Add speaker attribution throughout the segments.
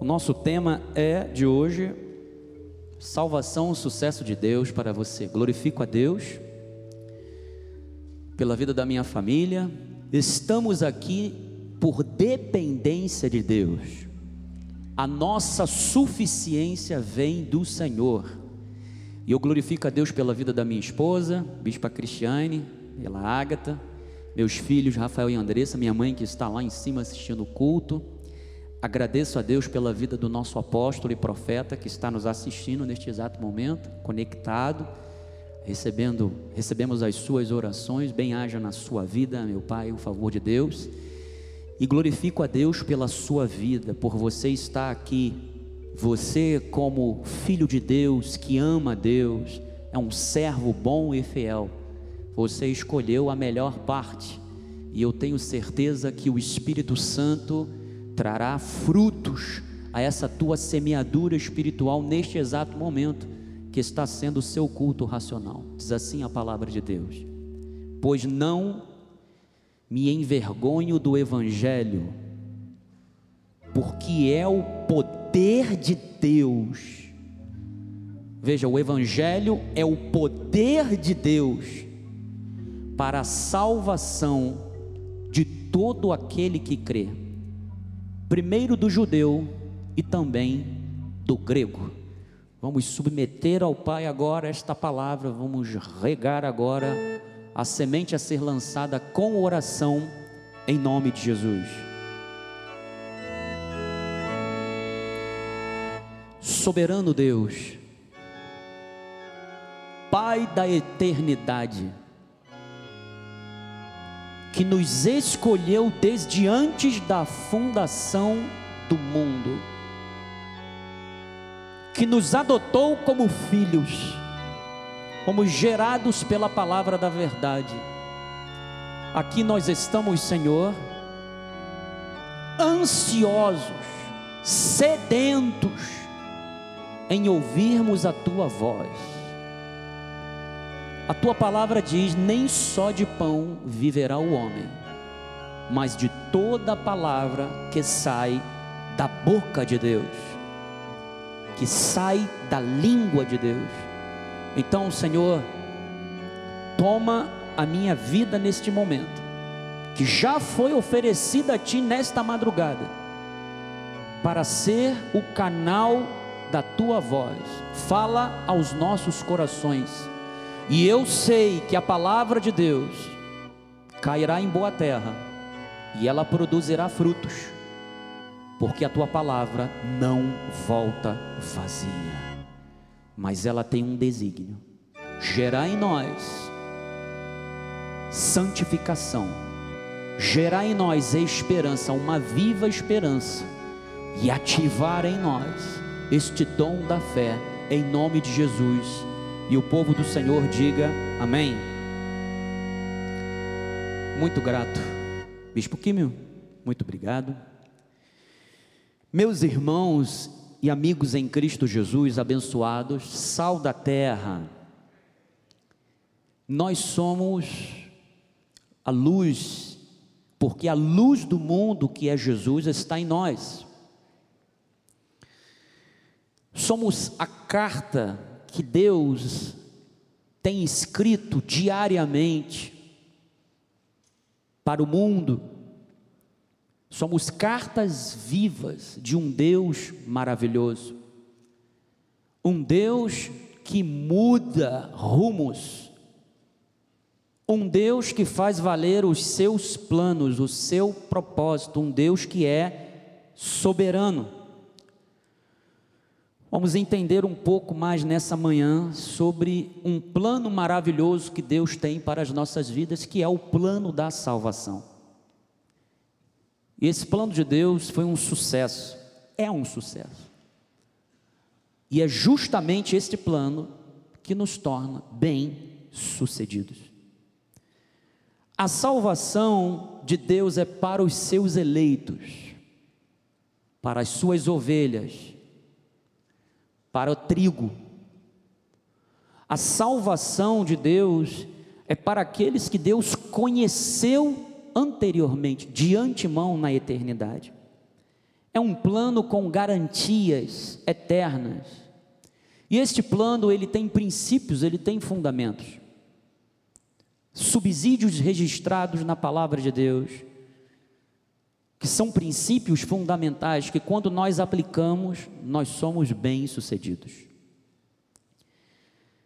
Speaker 1: O nosso tema é de hoje salvação, sucesso de Deus para você. Glorifico a Deus pela vida da minha família. Estamos aqui por dependência de Deus. A nossa suficiência vem do Senhor. E eu glorifico a Deus pela vida da minha esposa, Bispa Cristiane, pela Ágata, meus filhos Rafael e Andressa, minha mãe que está lá em cima assistindo o culto. Agradeço a Deus pela vida do nosso apóstolo e profeta que está nos assistindo neste exato momento, conectado, recebendo, recebemos as suas orações, bem haja na sua vida, meu Pai, o favor de Deus. E glorifico a Deus pela sua vida, por você estar aqui. Você, como filho de Deus, que ama Deus, é um servo bom e fiel. Você escolheu a melhor parte, e eu tenho certeza que o Espírito Santo trará frutos a essa tua semeadura espiritual neste exato momento que está sendo o seu culto racional. Diz assim a palavra de Deus: Pois não me envergonho do Evangelho, porque é o poder de Deus. Veja, o Evangelho é o poder de Deus para a salvação de todo aquele que crê primeiro do judeu e também do grego. Vamos submeter ao Pai agora esta palavra, vamos regar agora a semente a ser lançada com oração em nome de Jesus. Soberano Deus, Pai da eternidade, que nos escolheu desde antes da fundação do mundo, que nos adotou como filhos, como gerados pela palavra da verdade. Aqui nós estamos, Senhor, ansiosos, sedentos em ouvirmos a tua voz a tua palavra diz: nem só de pão viverá o homem, mas de toda palavra que sai da boca de Deus, que sai da língua de Deus. Então, Senhor, toma a minha vida neste momento, que já foi oferecida a Ti nesta madrugada, para ser o canal da Tua voz. Fala aos nossos corações e eu sei que a palavra de Deus cairá em boa terra e ela produzirá frutos, porque a tua palavra não volta vazia, mas ela tem um desígnio: gerar em nós santificação, gerar em nós esperança, uma viva esperança, e ativar em nós este dom da fé, em nome de Jesus e o povo do Senhor diga amém. Muito grato. Bispo Químio, muito obrigado. Meus irmãos e amigos em Cristo Jesus, abençoados, sal da terra, nós somos a luz, porque a luz do mundo que é Jesus está em nós. Somos a carta que Deus tem escrito diariamente para o mundo. Somos cartas vivas de um Deus maravilhoso, um Deus que muda rumos, um Deus que faz valer os seus planos, o seu propósito, um Deus que é soberano. Vamos entender um pouco mais nessa manhã sobre um plano maravilhoso que Deus tem para as nossas vidas, que é o plano da salvação. E esse plano de Deus foi um sucesso, é um sucesso. E é justamente este plano que nos torna bem-sucedidos. A salvação de Deus é para os seus eleitos, para as suas ovelhas para o trigo. A salvação de Deus é para aqueles que Deus conheceu anteriormente, de antemão na eternidade. É um plano com garantias eternas. E este plano, ele tem princípios, ele tem fundamentos. Subsídios registrados na palavra de Deus, que são princípios fundamentais que quando nós aplicamos, nós somos bem-sucedidos.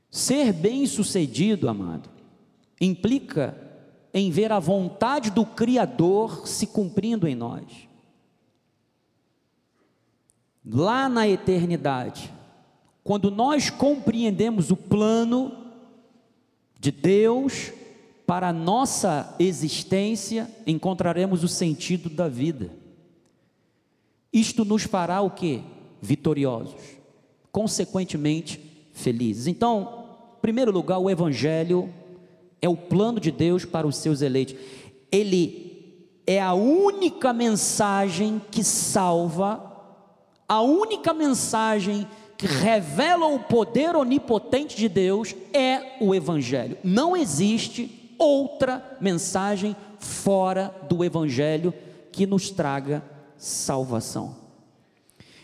Speaker 1: Ser bem-sucedido, amado, implica em ver a vontade do Criador se cumprindo em nós. Lá na eternidade, quando nós compreendemos o plano de Deus para a nossa existência, encontraremos o sentido da vida. Isto nos fará o que? Vitoriosos, consequentemente felizes. Então, em primeiro lugar, o Evangelho é o plano de Deus para os seus eleitos. Ele é a única mensagem que salva, a única mensagem que revela o poder onipotente de Deus é o Evangelho. Não existe outra mensagem fora do Evangelho que nos traga salvação.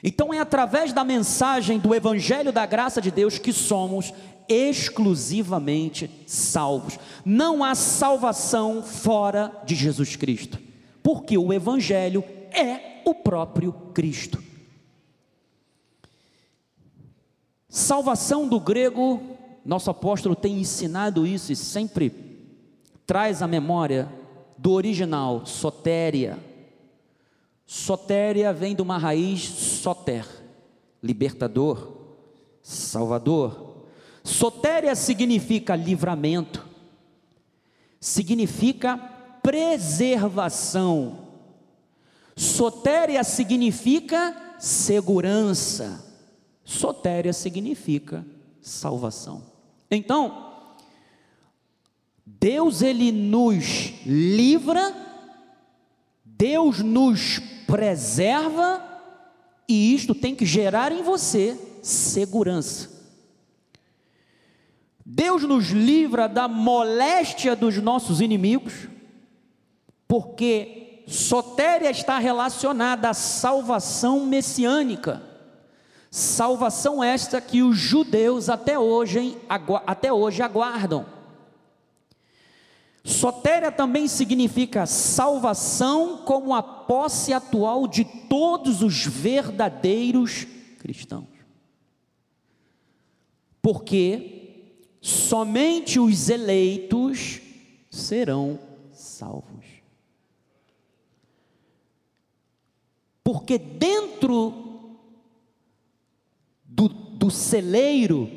Speaker 1: Então é através da mensagem do Evangelho da graça de Deus que somos exclusivamente salvos. Não há salvação fora de Jesus Cristo, porque o Evangelho é o próprio Cristo. Salvação do grego, nosso apóstolo tem ensinado isso e sempre traz a memória do original, sotéria. Sotéria vem de uma raiz soter, libertador, salvador. Sotéria significa livramento, significa preservação. Sotéria significa segurança. Sotéria significa salvação. Então, Deus ele nos livra, Deus nos preserva, e isto tem que gerar em você segurança. Deus nos livra da moléstia dos nossos inimigos, porque sotéria está relacionada à salvação messiânica. Salvação esta que os judeus até hoje, até hoje aguardam. Sotéria também significa salvação como a posse atual de todos os verdadeiros cristãos. Porque somente os eleitos serão salvos. Porque dentro do, do celeiro,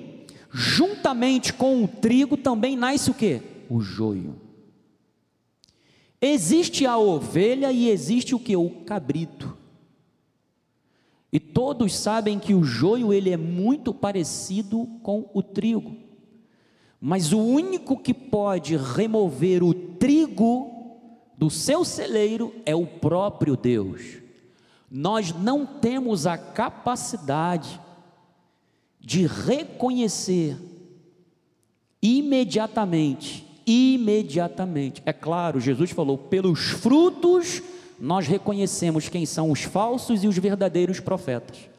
Speaker 1: juntamente com o trigo, também nasce o que? O joio. Existe a ovelha e existe o que? O cabrito. E todos sabem que o joio ele é muito parecido com o trigo. Mas o único que pode remover o trigo do seu celeiro é o próprio Deus. Nós não temos a capacidade de reconhecer imediatamente, imediatamente. É claro, Jesus falou: pelos frutos nós reconhecemos quem são os falsos e os verdadeiros profetas.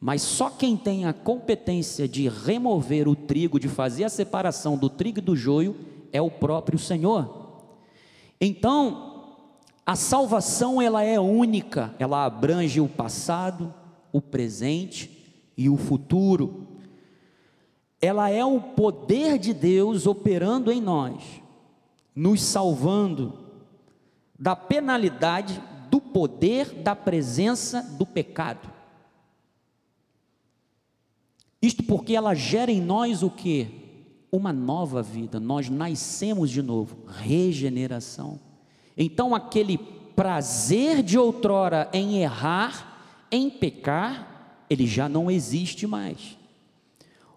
Speaker 1: Mas só quem tem a competência de remover o trigo, de fazer a separação do trigo e do joio, é o próprio Senhor. Então, a salvação ela é única, ela abrange o passado, o presente e o futuro. Ela é o poder de Deus operando em nós, nos salvando da penalidade, do poder, da presença do pecado. Isto porque ela gera em nós o que? Uma nova vida, nós nascemos de novo, regeneração. Então, aquele prazer de outrora em errar, em pecar, ele já não existe mais.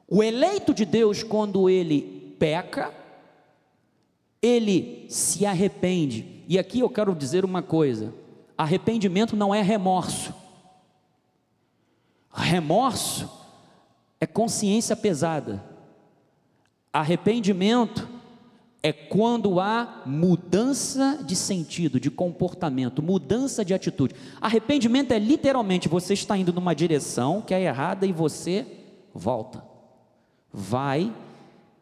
Speaker 1: O eleito de Deus, quando ele peca, ele se arrepende. E aqui eu quero dizer uma coisa: arrependimento não é remorso. Remorso é consciência pesada. Arrependimento é quando há mudança de sentido, de comportamento, mudança de atitude. Arrependimento é literalmente você está indo numa direção que é errada e você volta. Vai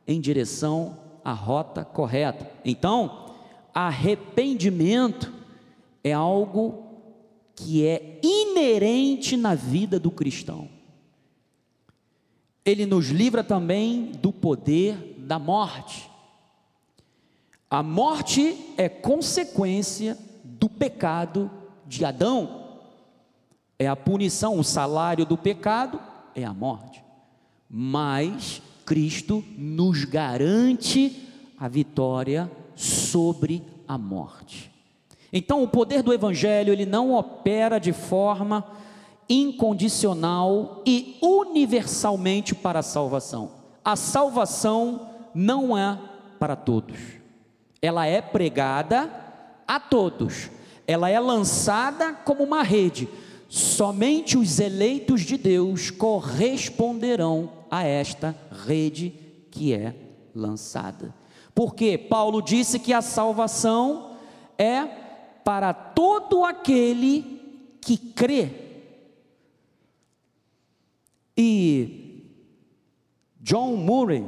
Speaker 1: em direção à rota correta. Então, arrependimento é algo que é inerente na vida do cristão. Ele nos livra também do poder da morte. A morte é consequência do pecado de Adão. É a punição, o salário do pecado é a morte. Mas Cristo nos garante a vitória sobre a morte. Então, o poder do evangelho, ele não opera de forma incondicional e universalmente para a salvação. A salvação não é para todos. Ela é pregada a todos. Ela é lançada como uma rede. Somente os eleitos de Deus corresponderão a esta rede que é lançada. Porque Paulo disse que a salvação é para todo aquele que crê. E John Murray,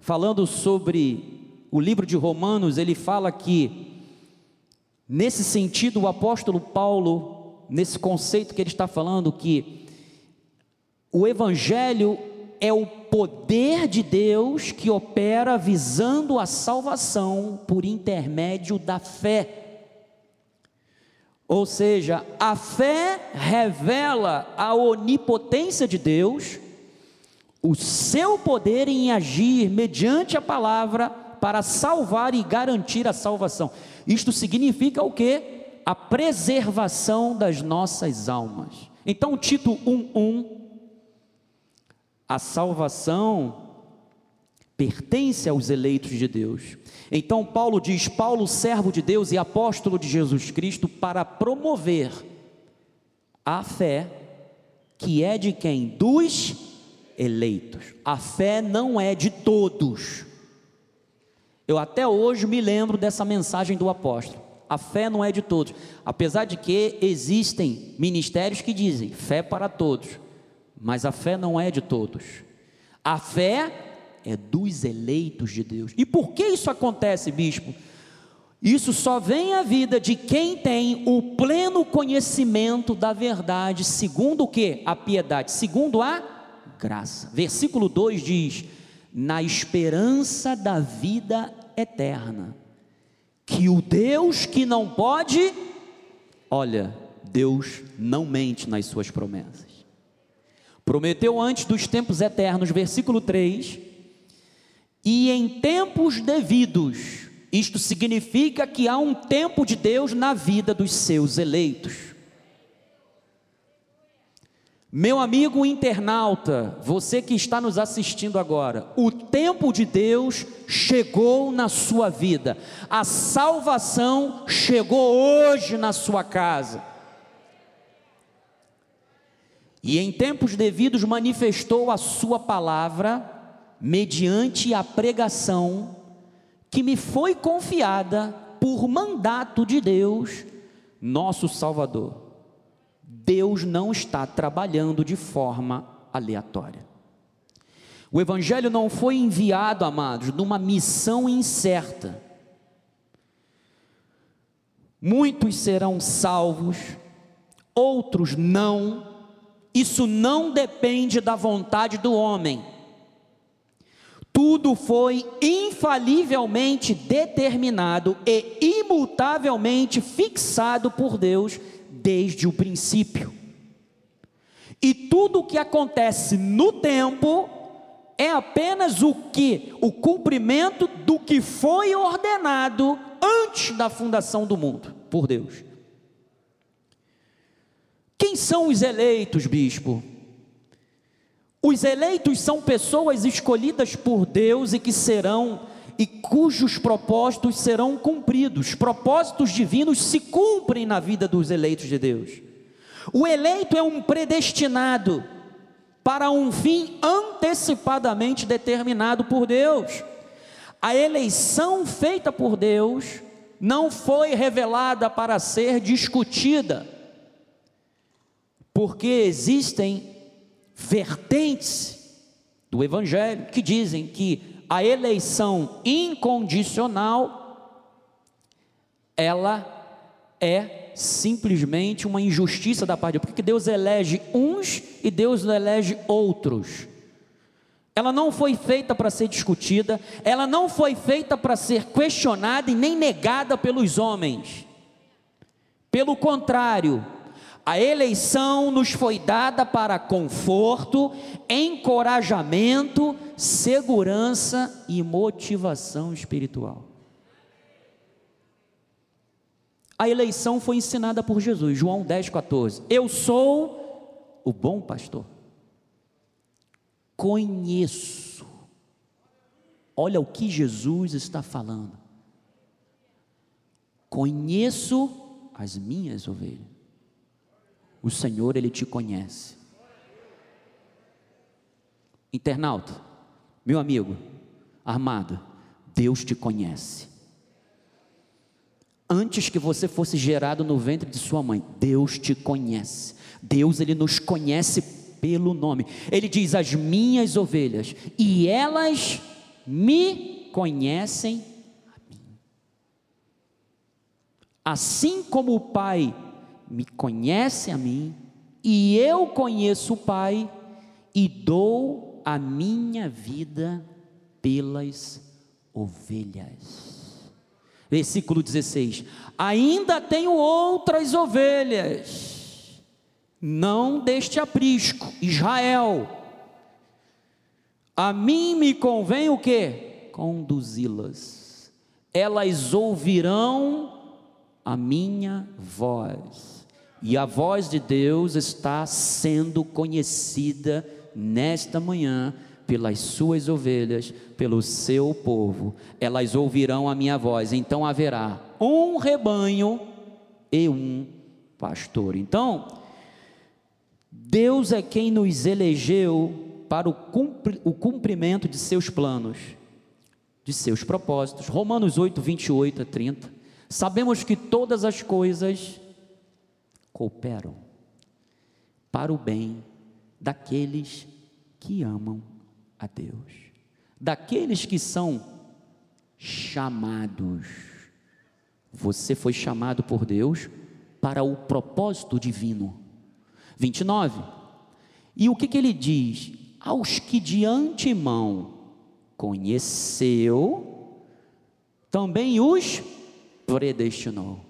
Speaker 1: falando sobre o livro de Romanos, ele fala que, nesse sentido, o apóstolo Paulo, nesse conceito que ele está falando, que o Evangelho é o poder de Deus que opera visando a salvação por intermédio da fé. Ou seja, a fé revela a onipotência de Deus, o seu poder em agir mediante a palavra para salvar e garantir a salvação. Isto significa o que? A preservação das nossas almas. Então, Tito 1:1 a salvação pertence aos eleitos de Deus. Então Paulo diz: Paulo, servo de Deus e apóstolo de Jesus Cristo, para promover a fé que é de quem? Dos eleitos. A fé não é de todos. Eu até hoje me lembro dessa mensagem do apóstolo. A fé não é de todos, apesar de que existem ministérios que dizem fé para todos. Mas a fé não é de todos. A fé é dos eleitos de Deus. E por que isso acontece, bispo? Isso só vem à vida de quem tem o pleno conhecimento da verdade, segundo o que? A piedade, segundo a graça. Versículo 2 diz: Na esperança da vida eterna, que o Deus que não pode, olha, Deus não mente nas suas promessas. Prometeu antes dos tempos eternos, versículo 3, e em tempos devidos. Isto significa que há um tempo de Deus na vida dos seus eleitos. Meu amigo internauta, você que está nos assistindo agora, o tempo de Deus chegou na sua vida, a salvação chegou hoje na sua casa. E em tempos devidos manifestou a sua palavra mediante a pregação que me foi confiada por mandato de Deus, nosso Salvador. Deus não está trabalhando de forma aleatória. O Evangelho não foi enviado, amados, numa missão incerta. Muitos serão salvos, outros não, isso não depende da vontade do homem. Tudo foi infalivelmente determinado e imutavelmente fixado por Deus desde o princípio. E tudo o que acontece no tempo é apenas o que o cumprimento do que foi ordenado antes da fundação do mundo por Deus. Quem são os eleitos, bispo? Os eleitos são pessoas escolhidas por Deus e que serão e cujos propósitos serão cumpridos. Propósitos divinos se cumprem na vida dos eleitos de Deus. O eleito é um predestinado para um fim antecipadamente determinado por Deus. A eleição feita por Deus não foi revelada para ser discutida, porque existem vertentes do Evangelho que dizem que a eleição incondicional ela é simplesmente uma injustiça da parte de Deus, porque Deus elege uns e Deus elege outros. Ela não foi feita para ser discutida, ela não foi feita para ser questionada e nem negada pelos homens. Pelo contrário, a eleição nos foi dada para conforto, encorajamento, segurança e motivação espiritual. A eleição foi ensinada por Jesus, João 10, 14. Eu sou o bom pastor. Conheço. Olha o que Jesus está falando. Conheço as minhas ovelhas. O Senhor, Ele te conhece. Internauta, meu amigo, armado, Deus te conhece antes que você fosse gerado no ventre de sua mãe, Deus te conhece. Deus ele nos conhece pelo nome. Ele diz: "As minhas ovelhas, e elas me conhecem a mim". Assim como o Pai me conhece a mim, e eu conheço o Pai e dou a minha vida pelas ovelhas. Versículo 16: Ainda tenho outras ovelhas, não deste aprisco, Israel. A mim me convém o que? Conduzi-las. Elas ouvirão a minha voz. E a voz de Deus está sendo conhecida nesta manhã pelas suas ovelhas, pelo seu povo. Elas ouvirão a minha voz. Então haverá um rebanho e um pastor. Então, Deus é quem nos elegeu para o cumprimento de seus planos, de seus propósitos. Romanos 8, 28 a 30. Sabemos que todas as coisas cooperam para o bem daqueles que amam a Deus, daqueles que são chamados. Você foi chamado por Deus para o propósito divino. 29. E o que, que ele diz? Aos que de antemão conheceu, também os predestinou,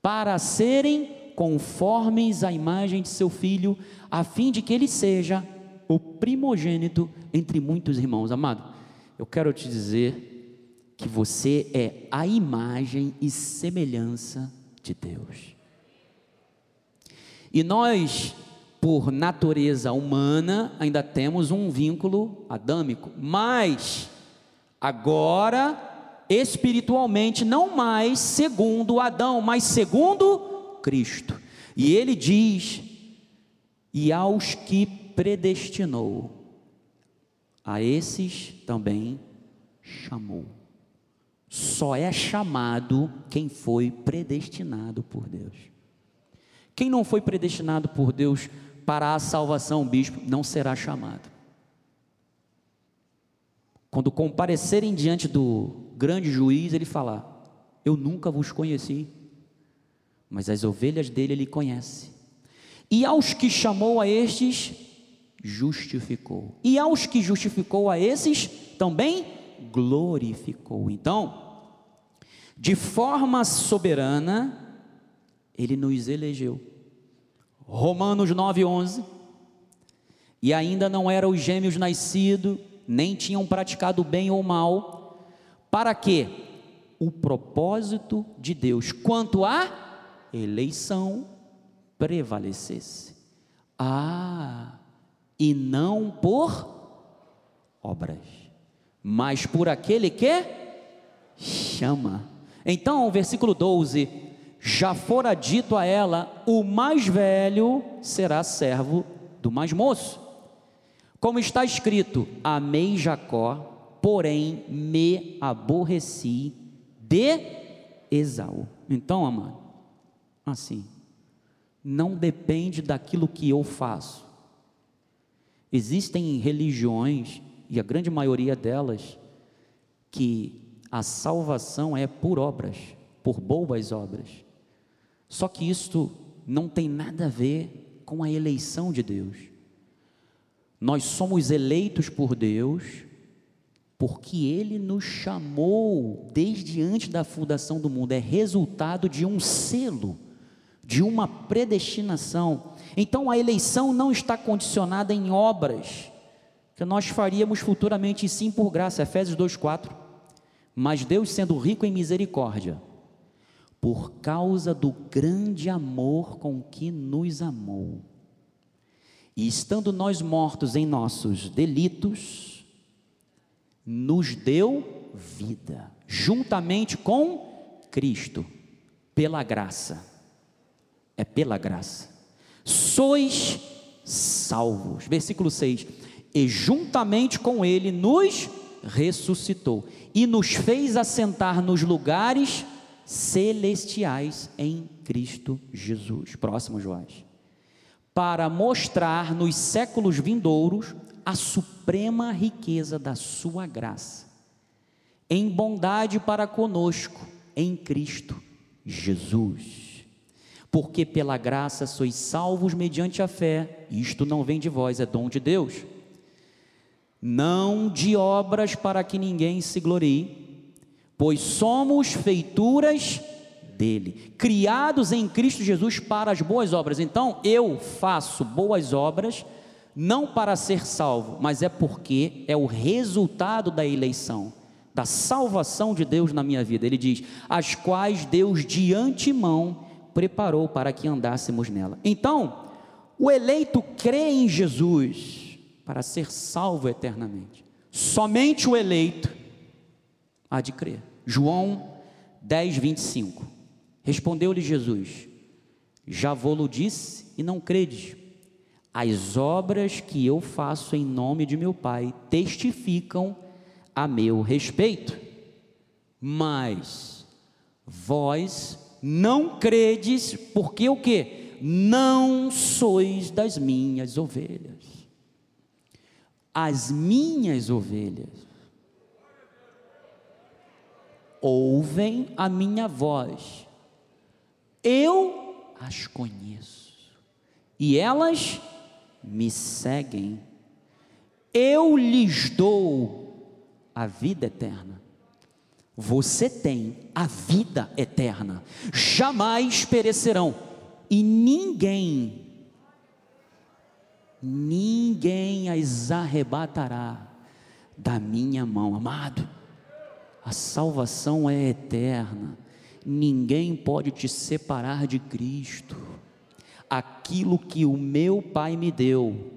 Speaker 1: para serem conformes à imagem de seu filho, a fim de que ele seja o primogênito entre muitos irmãos. Amado, eu quero te dizer que você é a imagem e semelhança de Deus. E nós, por natureza humana, ainda temos um vínculo adâmico, mas agora espiritualmente não mais segundo Adão, mas segundo Cristo. E ele diz: "E aos que predestinou, a esses também chamou. Só é chamado quem foi predestinado por Deus. Quem não foi predestinado por Deus para a salvação, bispo, não será chamado. Quando comparecerem diante do grande juiz, ele falar: Eu nunca vos conheci, mas as ovelhas dele ele conhece. E aos que chamou a estes, justificou. E aos que justificou a esses, também glorificou. Então, de forma soberana, ele nos elegeu. Romanos 9:11. E ainda não eram os gêmeos nascidos, nem tinham praticado bem ou mal, para que o propósito de Deus quanto à eleição prevalecesse. Ah, e não por obras, mas por aquele que chama. Então, o versículo 12: já fora dito a ela: o mais velho será servo do mais moço. Como está escrito: Amei Jacó porém me aborreci de Esaú. Então, amado, assim, não depende daquilo que eu faço. Existem religiões, e a grande maioria delas, que a salvação é por obras, por boas obras. Só que isto não tem nada a ver com a eleição de Deus. Nós somos eleitos por Deus porque Ele nos chamou desde antes da fundação do mundo, é resultado de um selo, de uma predestinação. Então a eleição não está condicionada em obras que nós faríamos futuramente, sim por graça, Efésios 2,4. Mas Deus, sendo rico em misericórdia, por causa do grande amor com que nos amou, e estando nós mortos em nossos delitos, nos deu vida, juntamente com Cristo, pela graça. É pela graça. Sois salvos. Versículo 6. E juntamente com Ele nos ressuscitou e nos fez assentar nos lugares celestiais em Cristo Jesus. Próximo, Joás. Para mostrar nos séculos vindouros a suprema riqueza da Sua graça, em bondade para conosco, em Cristo Jesus. Porque pela graça sois salvos mediante a fé, isto não vem de vós, é dom de Deus. Não de obras para que ninguém se glorie, pois somos feituras dele, criados em Cristo Jesus para as boas obras. Então, eu faço boas obras não para ser salvo, mas é porque é o resultado da eleição, da salvação de Deus na minha vida. Ele diz: as quais Deus de antemão preparou para que andássemos nela. Então, o eleito crê em Jesus para ser salvo eternamente. Somente o eleito há de crer. João 10, 25. Respondeu-lhe Jesus: Já vou-lo disse e não credes. As obras que eu faço em nome de meu Pai testificam a meu respeito. Mas vós não credes, porque o que? Não sois das minhas ovelhas. As minhas ovelhas ouvem a minha voz. Eu as conheço. E elas me seguem, eu lhes dou a vida eterna. Você tem a vida eterna, jamais perecerão, e ninguém, ninguém as arrebatará da minha mão, amado. A salvação é eterna, ninguém pode te separar de Cristo. Aquilo que o meu Pai me deu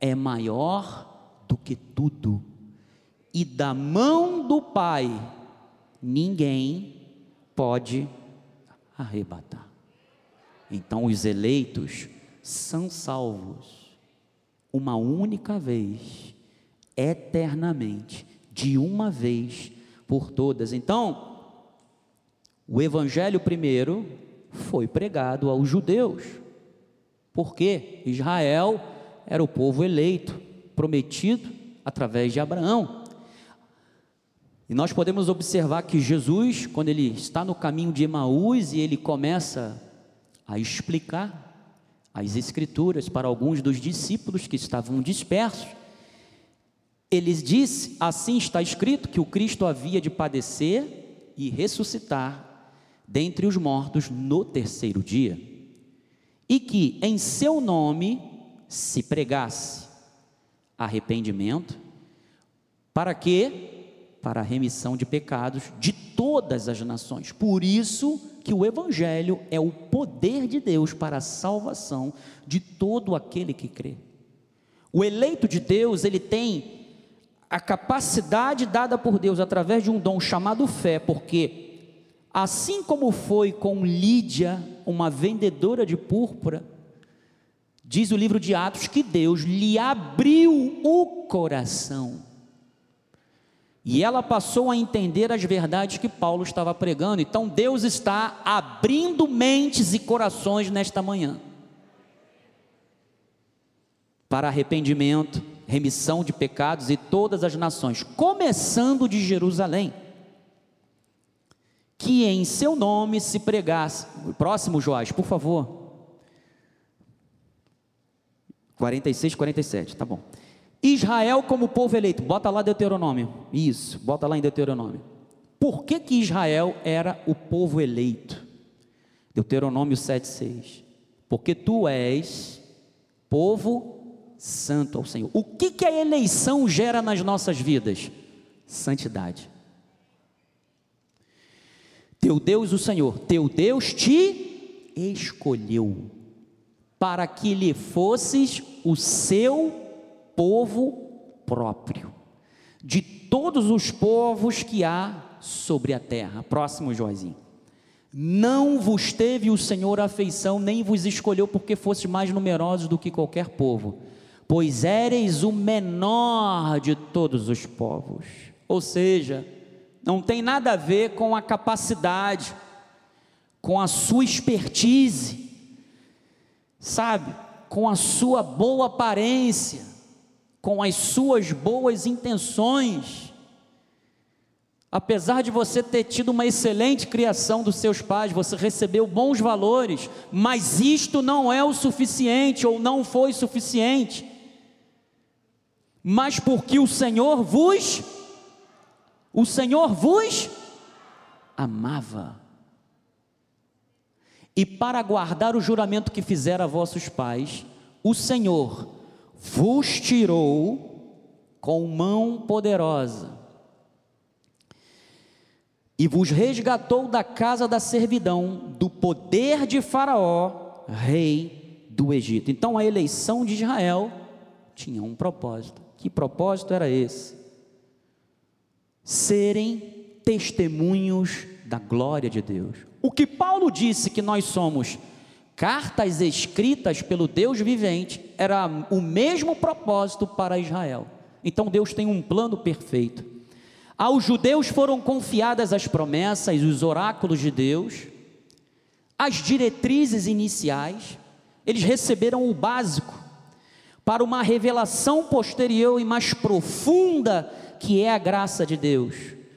Speaker 1: é maior do que tudo, e da mão do Pai ninguém pode arrebatar. Então os eleitos são salvos uma única vez, eternamente, de uma vez por todas. Então, o evangelho primeiro foi pregado aos judeus porque Israel era o povo eleito, prometido através de Abraão. E nós podemos observar que Jesus, quando ele está no caminho de Emaús e ele começa a explicar as Escrituras para alguns dos discípulos que estavam dispersos, ele disse: Assim está escrito que o Cristo havia de padecer e ressuscitar dentre os mortos no terceiro dia e que em seu nome se pregasse arrependimento, para quê? Para a remissão de pecados de todas as nações. Por isso que o evangelho é o poder de Deus para a salvação de todo aquele que crê. O eleito de Deus, ele tem a capacidade dada por Deus através de um dom chamado fé, porque Assim como foi com Lídia, uma vendedora de púrpura, diz o livro de Atos que Deus lhe abriu o coração. E ela passou a entender as verdades que Paulo estava pregando. Então Deus está abrindo mentes e corações nesta manhã para arrependimento, remissão de pecados e todas as nações, começando de Jerusalém. Que em seu nome se pregasse. Próximo, Joás, por favor. 46, 47, tá bom. Israel como povo eleito, bota lá Deuteronômio, isso, bota lá em Deuteronômio. Por que que Israel era o povo eleito? Deuteronômio 7,6. Porque tu és povo santo ao Senhor. O que que a eleição gera nas nossas vidas? Santidade. Teu Deus, o Senhor, teu Deus te escolheu para que lhe fosses o seu povo próprio, de todos os povos que há sobre a terra. Próximo, Joazinho. Não vos teve o Senhor afeição, nem vos escolheu porque fosse mais numerosos do que qualquer povo, pois éreis o menor de todos os povos. Ou seja, não tem nada a ver com a capacidade, com a sua expertise, sabe, com a sua boa aparência com as suas boas intenções. Apesar de você ter tido uma excelente criação dos seus pais, você recebeu bons valores, mas isto não é o suficiente ou não foi suficiente. Mas porque o Senhor vos o Senhor vos amava. E para guardar o juramento que fizera a vossos pais, o Senhor vos tirou com mão poderosa e vos resgatou da casa da servidão, do poder de Faraó, rei do Egito. Então a eleição de Israel tinha um propósito. Que propósito era esse? Serem testemunhos da glória de Deus. O que Paulo disse que nós somos cartas escritas pelo Deus vivente, era o mesmo propósito para Israel. Então Deus tem um plano perfeito. Aos judeus foram confiadas as promessas, os oráculos de Deus, as diretrizes iniciais, eles receberam o básico para uma revelação posterior e mais profunda que é a graça de Deus.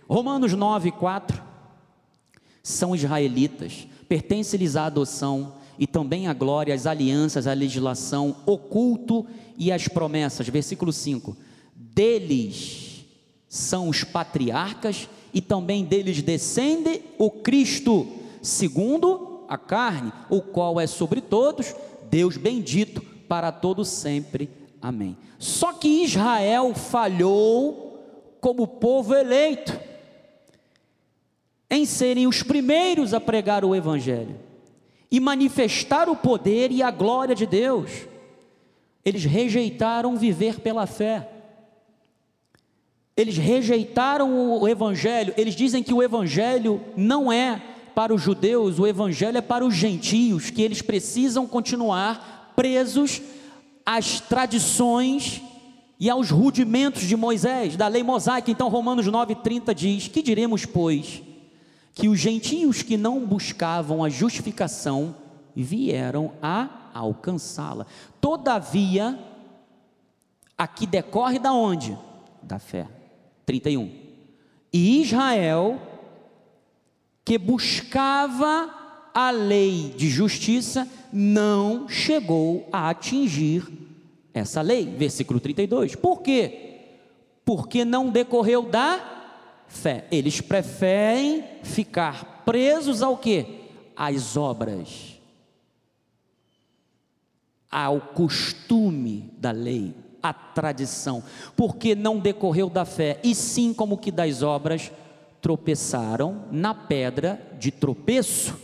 Speaker 1: Romanos 9, 4 são israelitas, pertence-lhes a adoção, e também a glória, as alianças, a legislação, o culto e as promessas. Versículo 5: Deles são os patriarcas e também deles descende o Cristo, segundo a carne, o qual é sobre todos, Deus bendito para todo sempre. Amém. Só que Israel falhou como povo eleito em serem os primeiros a pregar o evangelho e manifestar o poder e a glória de Deus. Eles rejeitaram viver pela fé. Eles rejeitaram o evangelho. Eles dizem que o evangelho não é para os judeus, o evangelho é para os gentios, que eles precisam continuar presos às tradições e aos rudimentos de Moisés, da lei mosaica. Então Romanos 9:30 diz: "Que diremos, pois? Que os gentios que não buscavam a justificação vieram a alcançá-la. Todavia, aqui decorre da onde? Da fé. 31. E Israel, que buscava a lei de justiça, não chegou a atingir essa lei. Versículo 32. Por quê? Porque não decorreu da fé. Eles preferem ficar presos ao que? Às obras, ao costume da lei, à tradição, porque não decorreu da fé, e sim como que das obras tropeçaram na pedra de tropeço,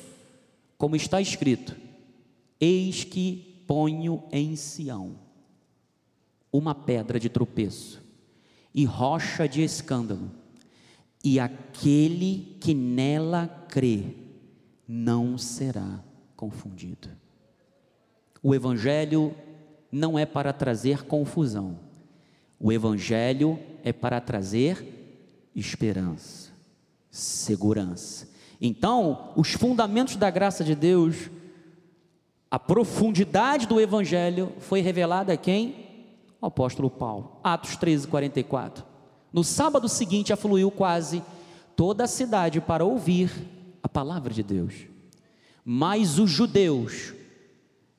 Speaker 1: como está escrito: Eis que ponho em Sião uma pedra de tropeço e rocha de escândalo e aquele que nela crê não será confundido. O Evangelho não é para trazer confusão, o Evangelho é para trazer esperança, segurança. Então, os fundamentos da graça de Deus, a profundidade do Evangelho foi revelada a quem? O apóstolo Paulo. Atos 13, 44. No sábado seguinte, afluiu quase toda a cidade para ouvir a palavra de Deus. Mas os judeus,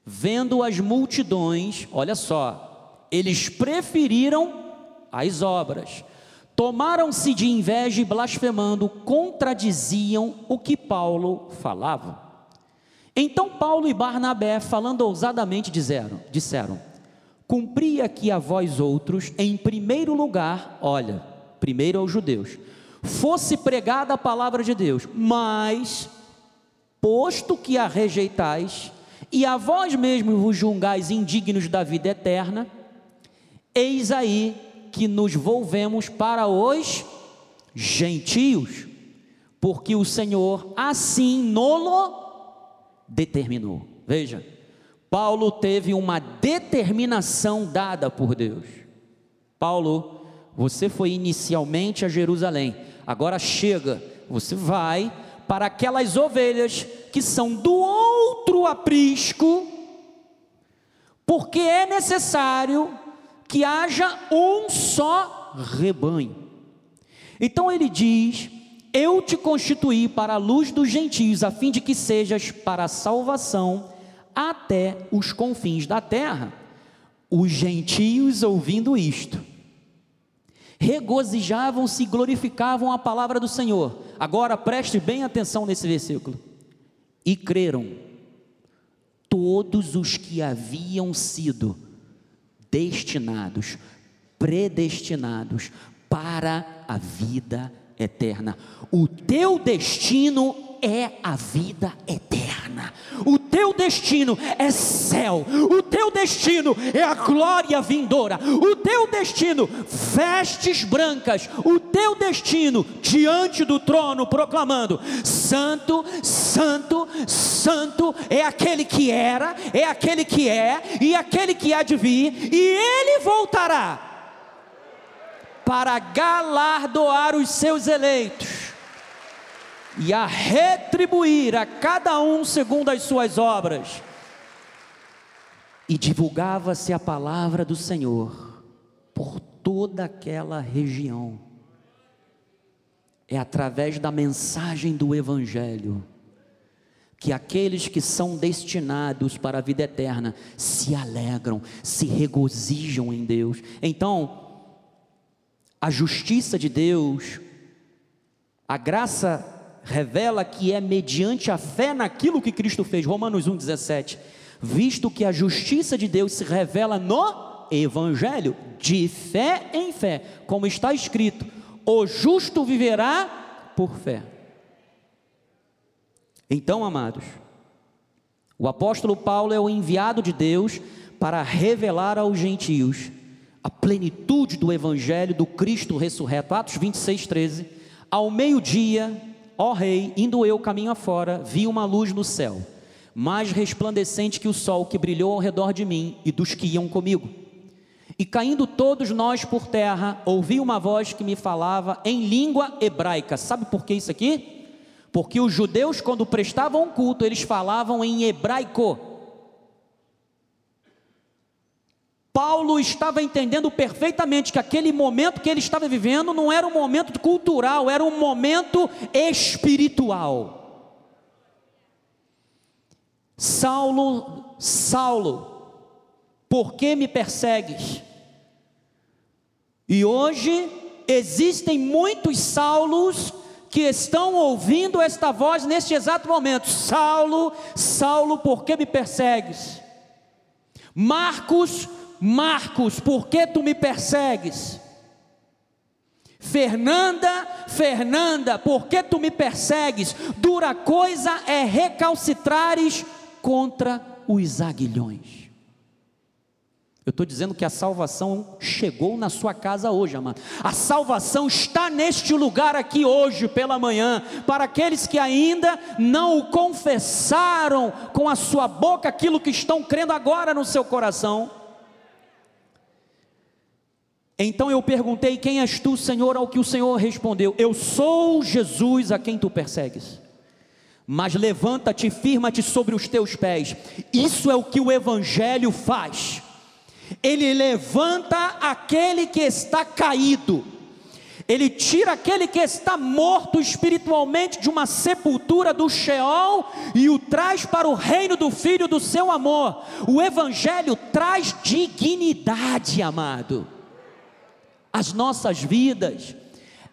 Speaker 1: vendo as multidões, olha só, eles preferiram as obras, tomaram-se de inveja e blasfemando, contradiziam o que Paulo falava. Então Paulo e Barnabé, falando ousadamente, disseram, Cumpria que a vós outros, em primeiro lugar, olha, primeiro aos judeus, fosse pregada a palavra de Deus, mas, posto que a rejeitais, e a vós mesmos vos julgais indignos da vida eterna, eis aí que nos volvemos para os gentios, porque o Senhor assim nolo determinou. Veja, Paulo teve uma determinação dada por Deus. Paulo, você foi inicialmente a Jerusalém, agora chega, você vai para aquelas ovelhas que são do outro aprisco, porque é necessário que haja um só rebanho. Então ele diz: Eu te constituí para a luz dos gentios, a fim de que sejas para a salvação até os confins da terra. Os gentios, ouvindo isto, regozijavam-se e glorificavam a palavra do Senhor. Agora preste bem atenção nesse versículo. E creram todos os que haviam sido destinados, predestinados para a vida eterna. O teu destino é a vida eterna. O destino é céu. O teu destino é a glória vindoura. O teu destino, vestes brancas. O teu destino diante do trono proclamando: Santo, Santo, Santo é aquele que era, é aquele que é e aquele que há de vir, e ele voltará para galardoar os seus eleitos e a retribuir a cada um segundo as suas obras. E divulgava-se a palavra do Senhor por toda aquela região. É através da mensagem do Evangelho que aqueles que são destinados para a vida eterna se alegram, se regozijam em Deus. Então, a justiça de Deus, a graça revela que é mediante a fé naquilo que Cristo fez. Romanos 1,17. Visto que a justiça de Deus se revela no Evangelho, de fé em fé, como está escrito: o justo viverá por fé. Então, amados, o apóstolo Paulo é o enviado de Deus para revelar aos gentios a plenitude do Evangelho do Cristo ressurreto. Atos 26, 13. Ao meio-dia, ó Rei, indo eu caminho afora, vi uma luz no céu, mais resplandecente que o sol que brilhou ao redor de mim e dos que iam comigo. E caindo todos nós por terra, ouvi uma voz que me falava em língua hebraica. Sabe por que isso aqui? Porque os judeus, quando prestavam culto, eles falavam em hebraico. Paulo estava entendendo perfeitamente que aquele momento que ele estava vivendo não era um momento cultural, era um momento espiritual. Saulo, Saulo, por que me persegues? E hoje existem muitos Saulos que estão ouvindo esta voz neste exato momento: Saulo, Saulo, por que me persegues? Marcos, Marcos, por que tu me persegues? Fernanda, Fernanda, por que tu me persegues? Dura coisa é recalcitrares contra os aguilhões. Eu estou dizendo que a salvação chegou na sua casa hoje, amado. A salvação está neste lugar aqui hoje, pela manhã, para aqueles que ainda não o confessaram com a sua boca aquilo que estão crendo agora no seu coração. Então eu perguntei: Quem és tu, Senhor? Ao que o Senhor respondeu: Eu sou Jesus a quem tu persegues. Mas levanta-te, firma-te sobre os teus pés. Isso é o que o Evangelho faz. Ele levanta aquele que está caído ele tira aquele que está morto espiritualmente de uma sepultura do Sheol e o traz para o reino do Filho do seu amor. O Evangelho traz dignidade, amado, às nossas vidas.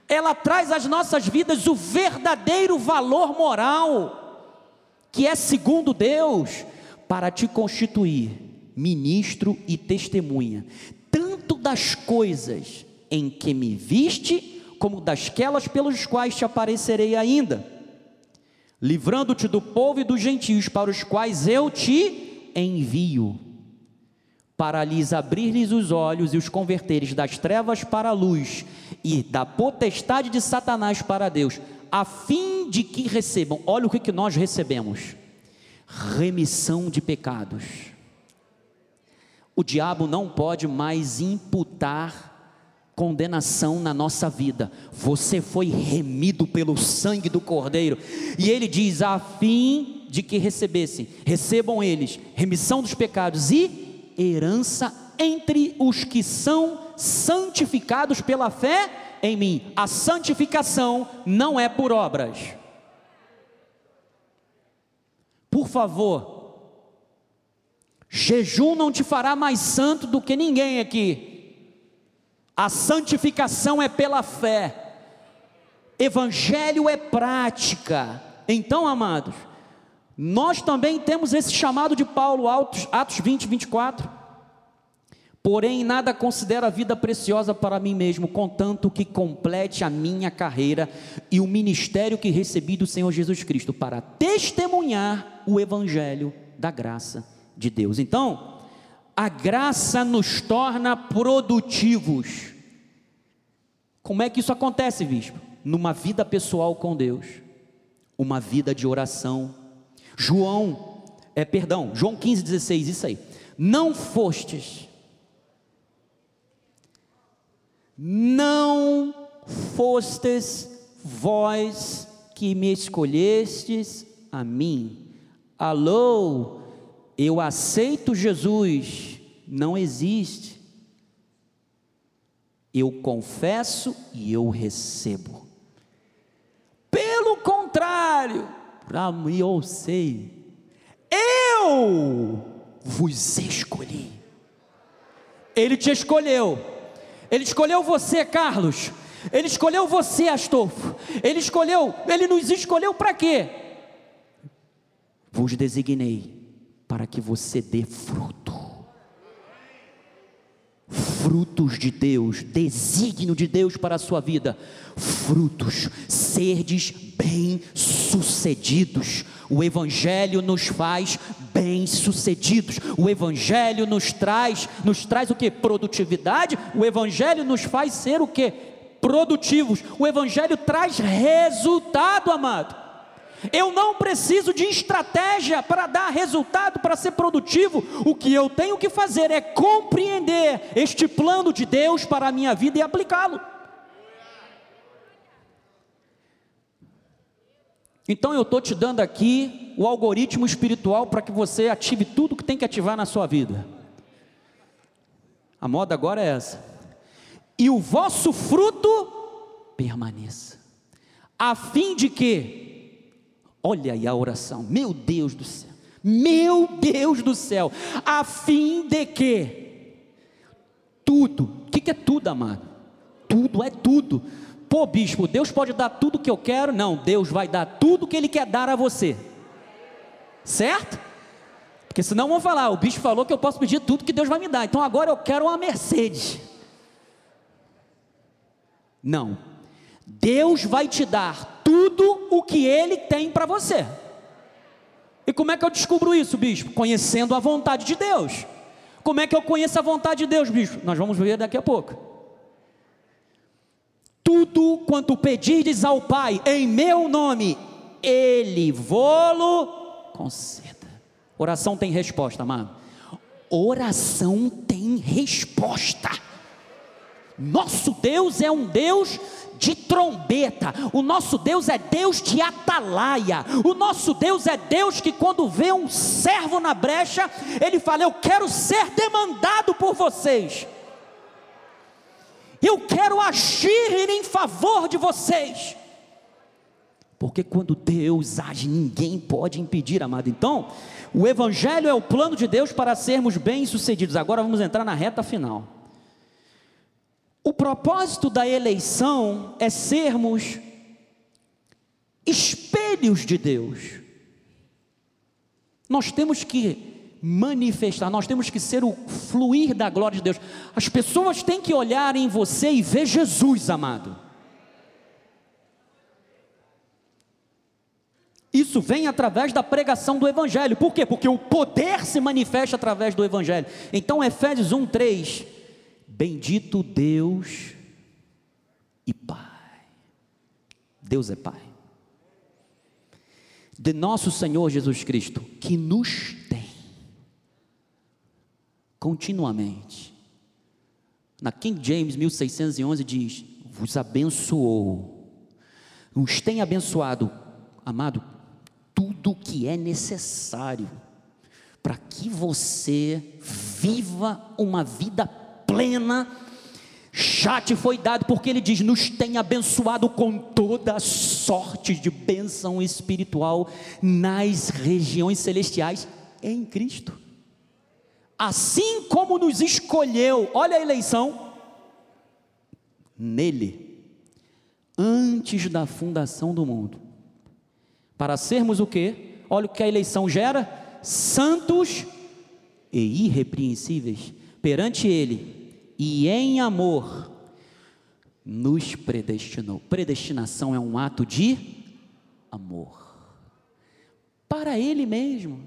Speaker 1: Ela traz às nossas vidas o verdadeiro valor moral, que é segundo Deus, para te constituir ministro e testemunha, tanto das coisas em que me viste, como dasquelas pelos quais te aparecerei ainda, livrando-te do povo e dos gentios para os quais eu te envio, para lhes abrir-lhes os olhos e os converteres das trevas para a luz e da potestade de Satanás para Deus, a fim de que recebam, olha o que, que nós recebemos: remissão de pecados. O diabo não pode mais imputar condenação na nossa vida, você foi remido pelo sangue do Cordeiro, e ele diz: a fim de que recebessem, recebam eles remissão dos pecados e herança entre os que são santificados pela fé em mim. A santificação não é por obras. Por favor, jejum não te fará mais santo do que ninguém aqui. A santificação é pela fé. Evangelho é prática. Então, amados, nós também temos esse chamado de Paulo, Atos 20, 24. Porém, nada considero a vida preciosa para mim mesmo, contanto que complete a minha carreira e o ministério que recebi do Senhor Jesus Cristo para testemunhar o Evangelho da graça de Deus. Então, a graça nos torna produtivos. Como é que isso acontece, bispo? Numa vida pessoal com Deus, uma vida de oração. João, é perdão, João 15, 16, isso aí. Não fostes, não fostes vós que me escolhestes a mim. Alô, eu aceito Jesus, não existe eu confesso e eu recebo. Pelo contrário, para eu sei, eu vos escolhi. Ele te escolheu. Ele escolheu você, Carlos. Ele escolheu você, Astolfo. Ele escolheu, ele nos escolheu para quê? Vos designei para que você dê fruto frutos de Deus, desígnio de Deus para a sua vida, frutos, serdes bem-sucedidos. O Evangelho nos faz bem-sucedidos. O Evangelho nos traz, nos traz o que? Produtividade. O Evangelho nos faz ser o que? Produtivos. O Evangelho traz resultado, amado. Eu não preciso de estratégia para dar resultado, para ser produtivo. O que eu tenho que fazer é compreender este plano de Deus para a minha vida e aplicá-lo. Então eu estou te dando aqui o algoritmo espiritual para que você ative tudo que tem que ativar na sua vida. A moda agora é essa. E o vosso fruto permaneça, a fim de que Olha aí a oração, meu Deus do céu, meu Deus do céu, a fim de que tudo, o que, que é tudo, amado? Tudo é tudo. Pô, bispo, Deus pode dar tudo que eu quero? Não, Deus vai dar tudo que Ele quer dar a você, certo? Porque senão vão falar, o bispo falou que eu posso pedir tudo que Deus vai me dar, então agora eu quero uma Mercedes. Não, Deus vai te dar tudo o que Ele tem para você. E como é que eu descubro isso, bispo? Conhecendo a vontade de Deus. Como é que eu conheço a vontade de Deus, bispo? Nós vamos ver daqui a pouco. Tudo quanto pedirdes ao Pai em meu nome, Ele vô-lo conceda. Oração tem resposta, amado. Oração tem resposta. Nosso Deus é um Deus de trombeta, o nosso Deus é Deus de atalaia, o nosso Deus é Deus que, quando vê um servo na brecha, ele fala: Eu quero ser demandado por vocês, eu quero agir em favor de vocês. Porque quando Deus age, ninguém pode impedir, amado. Então, o Evangelho é o plano de Deus para sermos bem-sucedidos. Agora vamos entrar na reta final. O propósito da eleição é sermos espelhos de Deus. Nós temos que manifestar, nós temos que ser o fluir da glória de Deus. As pessoas têm que olhar em você e ver Jesus, amado. Isso vem através da pregação do Evangelho. Por quê? Porque o poder se manifesta através do Evangelho. Então, Efésios 1, 3. Bendito Deus e Pai. Deus é Pai. De nosso Senhor Jesus Cristo, que nos tem continuamente. Na King James 1611 diz: Vos abençoou, os tem abençoado, amado, tudo que é necessário para que você viva uma vida plena. Já te foi dado, porque Ele diz: nos tem abençoado com toda sorte de bênção espiritual nas regiões celestiais em Cristo. Assim como nos escolheu, olha a eleição, nele, antes da fundação do mundo para sermos o que? Olha o que a eleição gera: santos e irrepreensíveis perante Ele, e em amor nos predestinou. Predestinação é um ato de amor para Ele mesmo,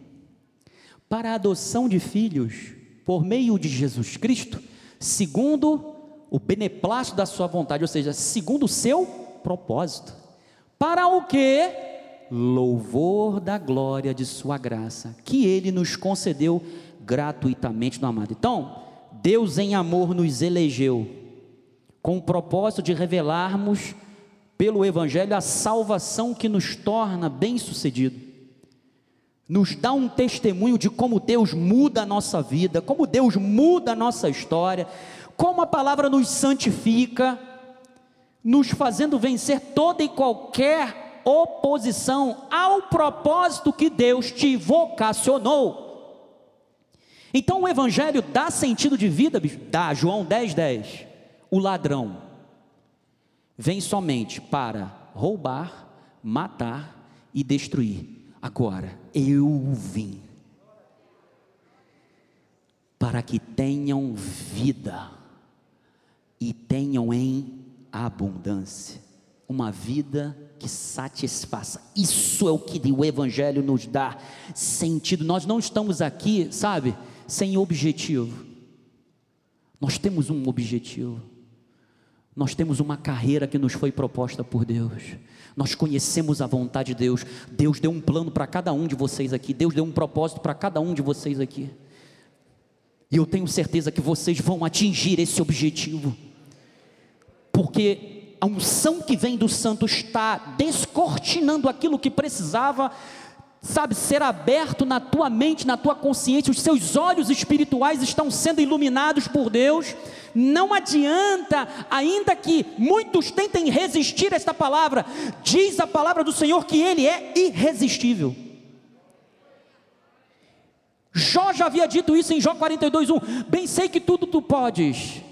Speaker 1: para a adoção de filhos por meio de Jesus Cristo, segundo o beneplácito da Sua vontade, ou seja, segundo o seu propósito. Para o que? louvor da glória de Sua graça, que Ele nos concedeu gratuitamente no amado. Então, Deus em amor nos elegeu, com o propósito de revelarmos pelo Evangelho a salvação que nos torna bem-sucedido. Nos dá um testemunho de como Deus muda a nossa vida, como Deus muda a nossa história, como a palavra nos santifica, nos fazendo vencer toda e qualquer oposição ao propósito que Deus te vocacionou. Então o Evangelho dá sentido de vida, dá, João 10, 10. O ladrão vem somente para roubar, matar e destruir. Agora, eu vim para que tenham vida e tenham em abundância uma vida que satisfaça. Isso é o que o Evangelho nos dá sentido. Nós não estamos aqui, sabe, sem objetivo. Nós temos um objetivo. Nós temos uma carreira que nos foi proposta por Deus. Nós conhecemos a vontade de Deus. Deus deu um plano para cada um de vocês aqui. Deus deu um propósito para cada um de vocês aqui. E eu tenho certeza que vocês vão atingir esse objetivo. Porque a unção que vem do santo está descortinando aquilo que precisava, sabe, ser aberto na tua mente, na tua consciência, os seus olhos espirituais estão sendo iluminados por Deus. Não adianta, ainda que muitos tentem resistir a esta palavra, diz a palavra do Senhor que ele é irresistível. Jó já havia dito isso em Jó 42:1. Bem sei que tudo tu podes,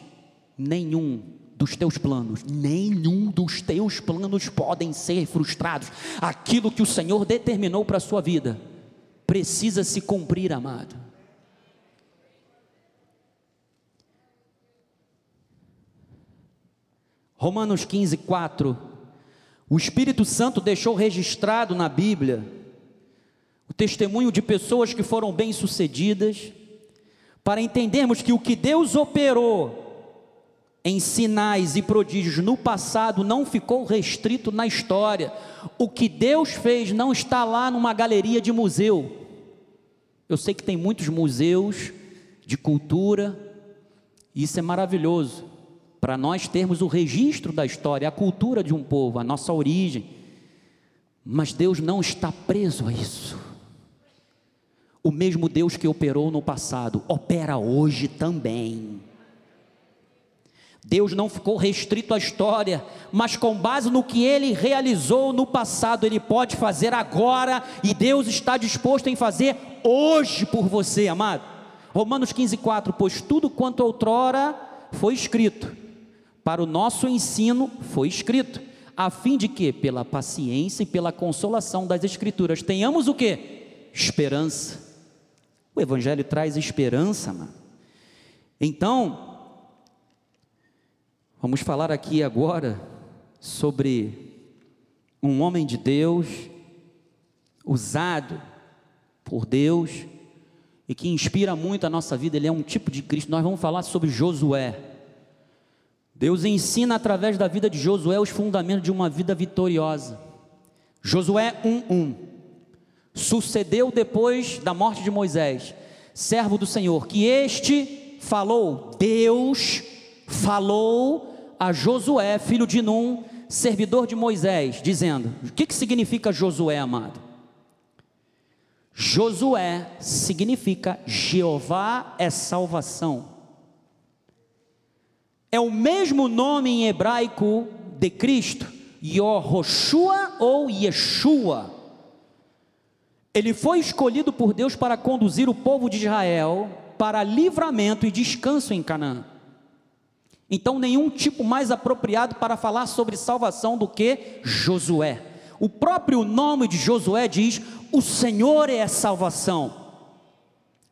Speaker 1: nenhum dos teus planos, nenhum dos teus planos podem ser frustrados. Aquilo que o Senhor determinou para a sua vida precisa se cumprir, amado. Romanos 15, 4. O Espírito Santo deixou registrado na Bíblia o testemunho de pessoas que foram bem-sucedidas, para entendermos que o que Deus operou em sinais e prodígios no passado não ficou restrito na história. O que Deus fez não está lá numa galeria de museu. Eu sei que tem muitos museus de cultura, isso é maravilhoso. para nós termos o registro da história, a cultura de um povo, a nossa origem. Mas Deus não está preso a isso. O mesmo Deus que operou no passado, opera hoje também. Deus não ficou restrito à história, mas com base no que ele realizou no passado, ele pode fazer agora, e Deus está disposto em fazer hoje por você, amado. Romanos 15, 4: Pois tudo quanto outrora foi escrito, para o nosso ensino foi escrito, a fim de que, pela paciência e pela consolação das Escrituras, tenhamos o que? Esperança. O Evangelho traz esperança, mano. Então, Vamos falar aqui agora sobre um homem de Deus, usado por Deus e que inspira muito a nossa vida. Ele é um tipo de Cristo. Nós vamos falar sobre Josué. Deus ensina através da vida de Josué os fundamentos de uma vida vitoriosa. Josué 1:1 sucedeu depois da morte de Moisés, servo do Senhor, que este falou, Deus falou a Josué, filho de Num, servidor de Moisés, dizendo: O que, que significa Josué, amado? Josué significa Jeová é salvação. É o mesmo nome em hebraico de Cristo, Yehoshua ou Yeshua. Ele foi escolhido por Deus para conduzir o povo de Israel para livramento e descanso em Canaã. Então, nenhum tipo mais apropriado para falar sobre salvação do que Josué. O próprio nome de Josué diz: O Senhor é a salvação.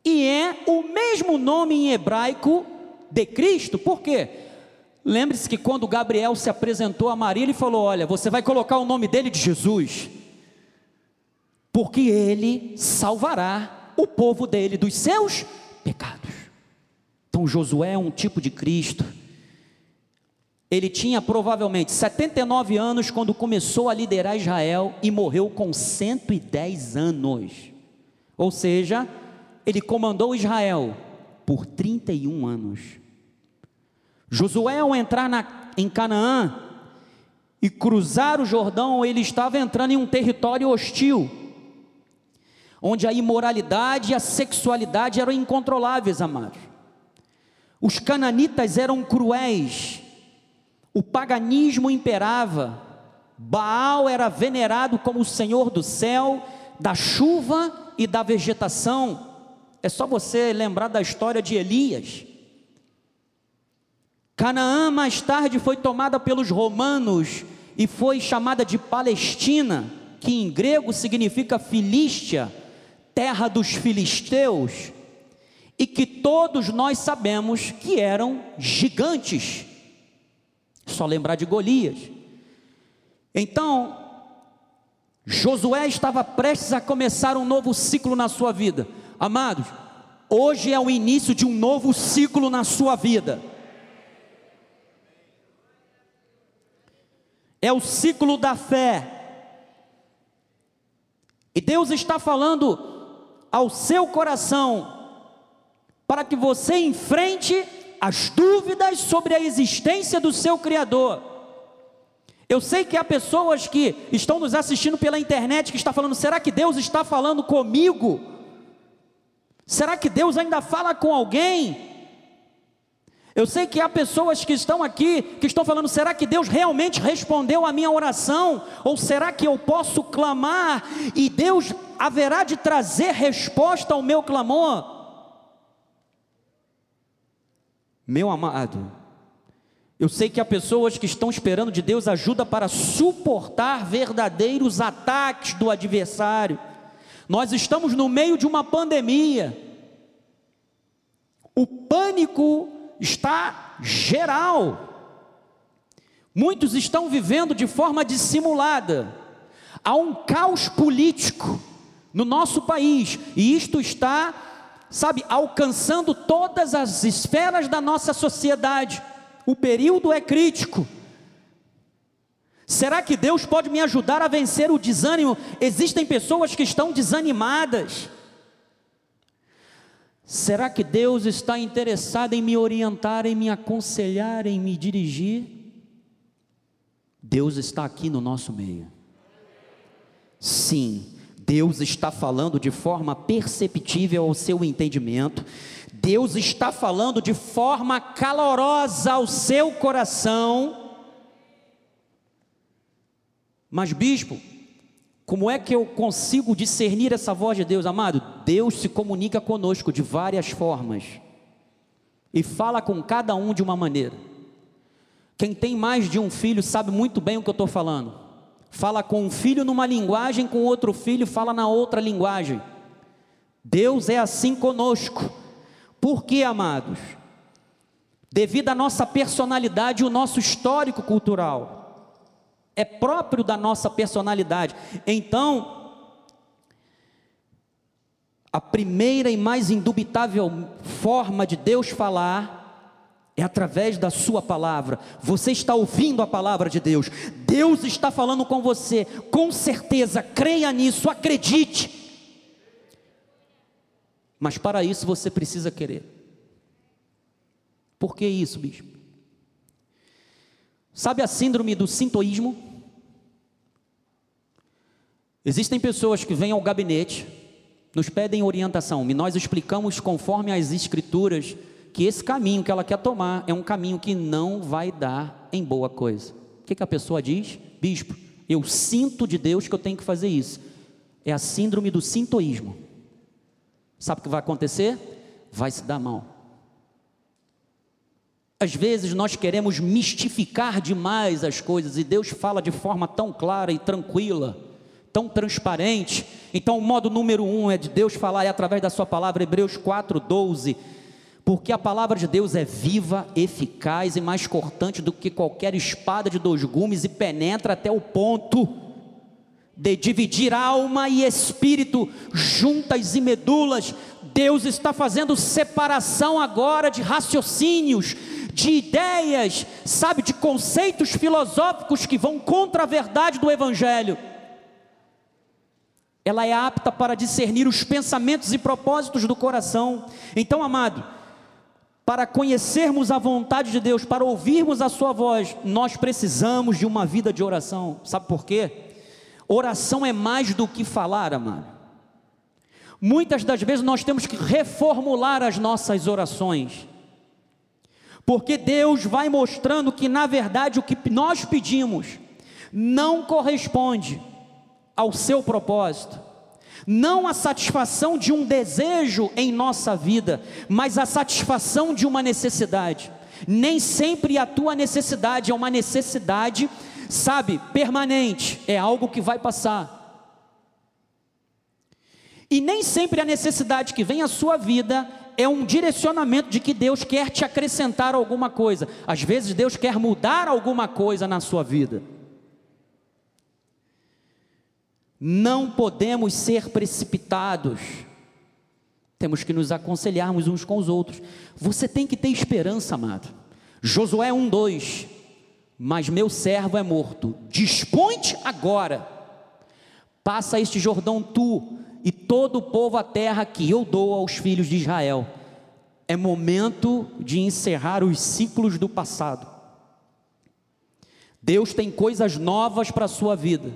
Speaker 1: E é o mesmo nome em hebraico de Cristo, por quê? Lembre-se que quando Gabriel se apresentou a Maria, ele falou: Olha, você vai colocar o nome dele de Jesus, porque ele salvará o povo dele dos seus pecados. Então, Josué é um tipo de Cristo ele tinha provavelmente 79 anos quando começou a liderar Israel e morreu com 110 anos. Ou seja, ele comandou Israel por 31 anos. Josué, ao entrar na, em Canaã e cruzar o Jordão, ele estava entrando em um território hostil, onde a imoralidade e a sexualidade eram incontroláveis, amados. Os cananitas eram cruéis, o paganismo imperava, Baal era venerado como o Senhor do céu, da chuva e da vegetação. É só você lembrar da história de Elias. Canaã mais tarde foi tomada pelos romanos e foi chamada de Palestina, que em grego significa Filístia, terra dos filisteus, e que todos nós sabemos que eram gigantes só lembrar de Golias. Então, Josué estava prestes a começar um novo ciclo na sua vida. Amados, hoje é o início de um novo ciclo na sua vida. É o ciclo da fé. E Deus está falando ao seu coração para que você enfrente as dúvidas sobre a existência do seu Criador. Eu sei que há pessoas que estão nos assistindo pela internet que está falando: será que Deus está falando comigo? Será que Deus ainda fala com alguém? Eu sei que há pessoas que estão aqui que estão falando: será que Deus realmente respondeu a minha oração? Ou será que eu posso clamar e Deus haverá de trazer resposta ao meu clamor? Meu amado, eu sei que há pessoas que estão esperando de Deus ajuda para suportar verdadeiros ataques do adversário. Nós estamos no meio de uma pandemia. O pânico está geral. Muitos estão vivendo de forma dissimulada. Há um caos político no nosso país e isto está sabe, alcançando todas as esferas da nossa sociedade. O período é crítico. Será que Deus pode me ajudar a vencer o desânimo? Existem pessoas que estão desanimadas. Será que Deus está interessado em me orientar, em me aconselhar, em me dirigir? Deus está aqui no nosso meio. Sim, Deus está falando de forma perceptível ao seu entendimento, Deus está falando de forma calorosa ao seu coração. Mas, bispo, como é que eu consigo discernir essa voz de Deus, amado? Deus se comunica conosco de várias formas e fala com cada um de uma maneira. Quem tem mais de um filho sabe muito bem o que eu estou falando. Fala com um filho numa linguagem, com outro filho fala na outra linguagem. Deus é assim conosco. Por que, amados? Devido à nossa personalidade e o nosso histórico cultural é próprio da nossa personalidade. Então, a primeira e mais indubitável forma de Deus falar é através da Sua palavra. Você está ouvindo a palavra de Deus, Deus está falando com você, com certeza, creia nisso, acredite. Mas para isso você precisa querer. Por que isso, bispo? Sabe a síndrome do sintoísmo? Existem pessoas que vêm ao gabinete, nos pedem orientação, e nós explicamos conforme as escrituras que esse caminho que ela quer tomar é um caminho que não vai dar em boa coisa. O que, que a pessoa diz? Bispo, eu sinto de Deus que eu tenho que fazer isso. É a síndrome do sintoísmo. Sabe o que vai acontecer? Vai se dar mal. Às vezes nós queremos mistificar demais as coisas e Deus fala de forma tão clara e tranquila, tão transparente. Então, o modo número um é de Deus falar é através da Sua palavra, Hebreus 4, 12. Porque a palavra de Deus é viva, eficaz e mais cortante do que qualquer espada de dois gumes e penetra até o ponto de dividir alma e espírito, juntas e medulas. Deus está fazendo separação agora de raciocínios, de ideias, sabe, de conceitos filosóficos que vão contra a verdade do Evangelho. Ela é apta para discernir os pensamentos e propósitos do coração. Então, amado, para conhecermos a vontade de Deus, para ouvirmos a Sua voz, nós precisamos de uma vida de oração. Sabe por quê? Oração é mais do que falar, amado. Muitas das vezes nós temos que reformular as nossas orações. Porque Deus vai mostrando que, na verdade, o que nós pedimos não corresponde ao seu propósito, não a satisfação de um desejo em nossa vida, mas a satisfação de uma necessidade. Nem sempre a tua necessidade é uma necessidade, sabe, permanente, é algo que vai passar. E nem sempre a necessidade que vem à sua vida é um direcionamento de que Deus quer te acrescentar alguma coisa. Às vezes Deus quer mudar alguma coisa na sua vida. Não podemos ser precipitados. Temos que nos aconselharmos uns com os outros. Você tem que ter esperança, amado. Josué 1:2. Mas meu servo é morto. Dispõe-te agora. Passa este Jordão tu e todo o povo à terra que eu dou aos filhos de Israel. É momento de encerrar os ciclos do passado. Deus tem coisas novas para a sua vida.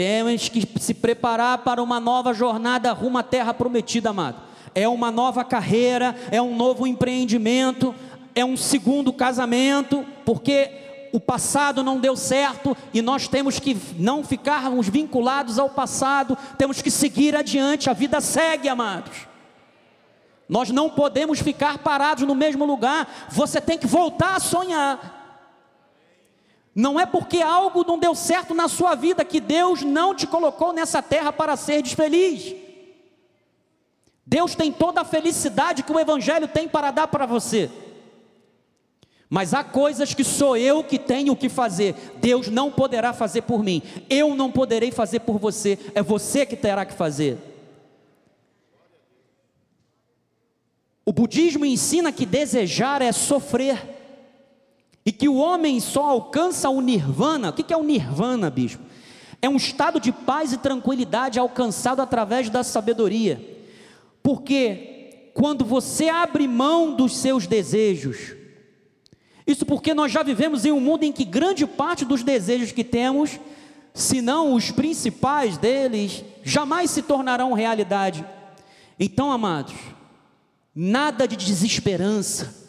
Speaker 1: Temos que se preparar para uma nova jornada rumo à terra prometida, amado. É uma nova carreira, é um novo empreendimento, é um segundo casamento, porque o passado não deu certo e nós temos que não ficarmos vinculados ao passado, temos que seguir adiante, a vida segue, amados. Nós não podemos ficar parados no mesmo lugar, você tem que voltar a sonhar. Não é porque algo não deu certo na sua vida que Deus não te colocou nessa terra para ser feliz. Deus tem toda a felicidade que o Evangelho tem para dar para você. Mas há coisas que sou eu que tenho que fazer, Deus não poderá fazer por mim, eu não poderei fazer por você, é você que terá que fazer. O budismo ensina que desejar é sofrer, e que o homem só alcança o nirvana. O que é o nirvana, bispo? É um estado de paz e tranquilidade alcançado através da sabedoria, porque quando você abre mão dos seus desejos. Isso porque nós já vivemos em um mundo em que grande parte dos desejos que temos, se não os principais deles, jamais se tornarão realidade. Então, amados, nada de desesperança,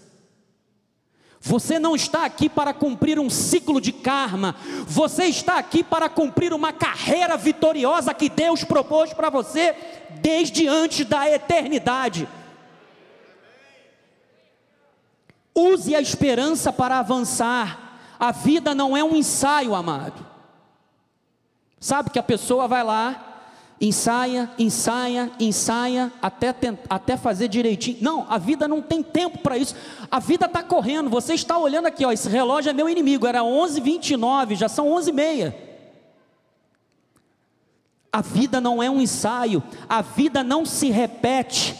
Speaker 1: você não está aqui para cumprir um ciclo de karma, você está aqui para cumprir uma carreira vitoriosa que Deus propôs para você desde antes da eternidade. Use a esperança para avançar. A vida não é um ensaio, amado. Sabe que a pessoa vai lá, ensaia, ensaia, ensaia, até, até fazer direitinho. Não, a vida não tem tempo para isso. A vida está correndo. Você está olhando aqui, ó, esse relógio é meu inimigo. Era 11h29, já são 11h30. A vida não é um ensaio, a vida não se repete.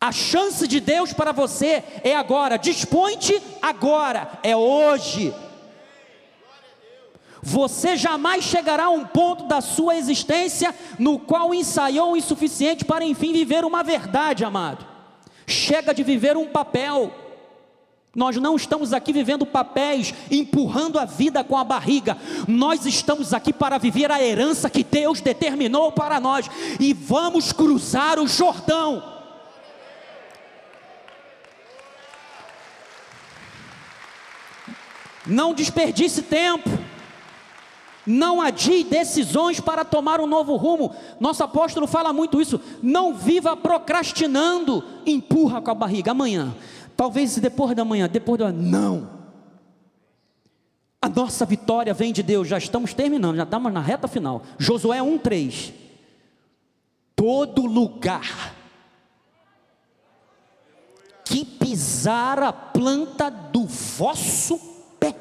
Speaker 1: A chance de Deus para você é agora, dispõe-te agora, é hoje. Você jamais chegará a um ponto da sua existência no qual ensaiou o insuficiente para enfim viver uma verdade, amado. Chega de viver um papel. Nós não estamos aqui vivendo papéis, empurrando a vida com a barriga. Nós estamos aqui para viver a herança que Deus determinou para nós e vamos cruzar o Jordão. Não desperdice tempo. Não adie decisões para tomar um novo rumo. Nosso apóstolo fala muito isso. Não viva procrastinando. Empurra com a barriga. Amanhã. Talvez depois da manhã. Depois da. Não. A nossa vitória vem de Deus. Já estamos terminando. Já estamos na reta final. Josué 1,3. Todo lugar que pisar a planta do vosso pé,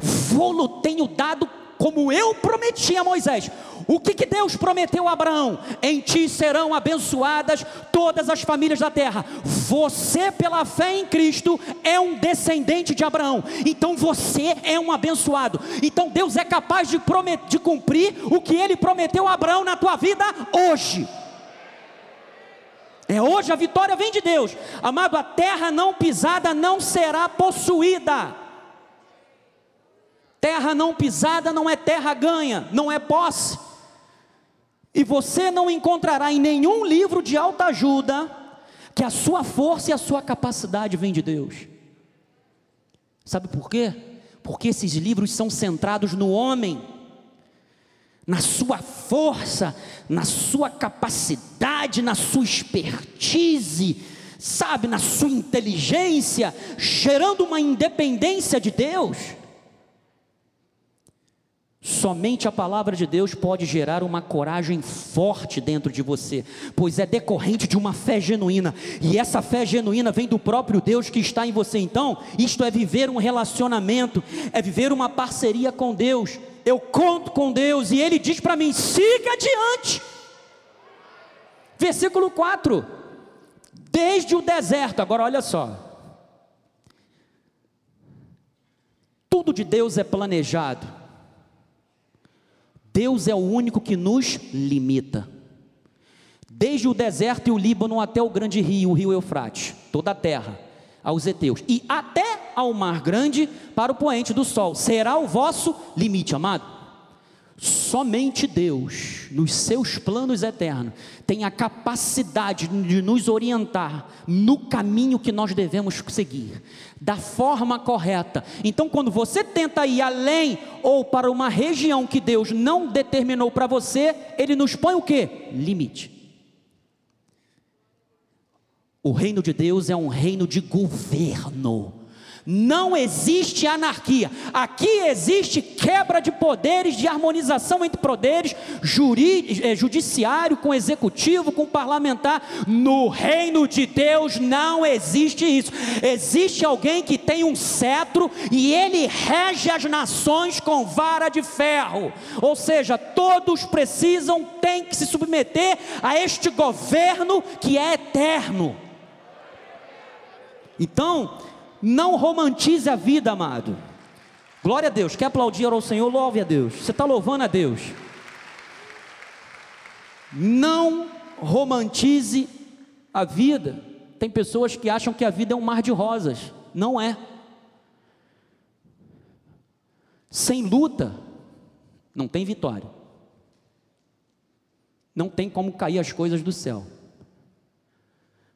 Speaker 1: vou-lo tenho dado como eu prometi a Moisés. O que, que Deus prometeu a Abraão? Em ti serão abençoadas todas as famílias da terra. Você, pela fé em Cristo, é um descendente de Abraão. Então você é um abençoado. Então Deus é capaz de, de cumprir o que ele prometeu a Abraão na tua vida hoje. É hoje a vitória vem de Deus. Amado, a terra não pisada não será possuída. Terra não pisada não é terra ganha, não é posse. E você não encontrará em nenhum livro de alta ajuda que a sua força e a sua capacidade vêm de Deus. Sabe por quê? Porque esses livros são centrados no homem, na sua força, na sua capacidade, na sua expertise, sabe, na sua inteligência, gerando uma independência de Deus. Somente a palavra de Deus pode gerar uma coragem forte dentro de você, pois é decorrente de uma fé genuína, e essa fé genuína vem do próprio Deus que está em você. Então, isto é viver um relacionamento, é viver uma parceria com Deus. Eu conto com Deus e Ele diz para mim: siga adiante. Versículo 4: Desde o deserto, agora olha só, tudo de Deus é planejado Deus é o único que nos limita. Desde o deserto e o Líbano até o grande rio, o rio Eufrates, toda a terra, aos heteus, e até ao mar grande para o poente do sol, será o vosso limite, amado. Somente Deus, nos seus planos eternos, tem a capacidade de nos orientar no caminho que nós devemos seguir, da forma correta. Então, quando você tenta ir além ou para uma região que Deus não determinou para você, Ele nos põe o que? Limite. O reino de Deus é um reino de governo. Não existe anarquia. Aqui existe quebra de poderes, de harmonização entre poderes, juri, eh, judiciário com executivo, com parlamentar. No reino de Deus não existe isso. Existe alguém que tem um cetro e ele rege as nações com vara de ferro. Ou seja, todos precisam, têm que se submeter a este governo que é eterno. Então, não romantize a vida, amado. Glória a Deus. Quer aplaudir ao Senhor? Louve a Deus. Você está louvando a Deus. Não romantize a vida. Tem pessoas que acham que a vida é um mar de rosas. Não é. Sem luta, não tem vitória. Não tem como cair as coisas do céu.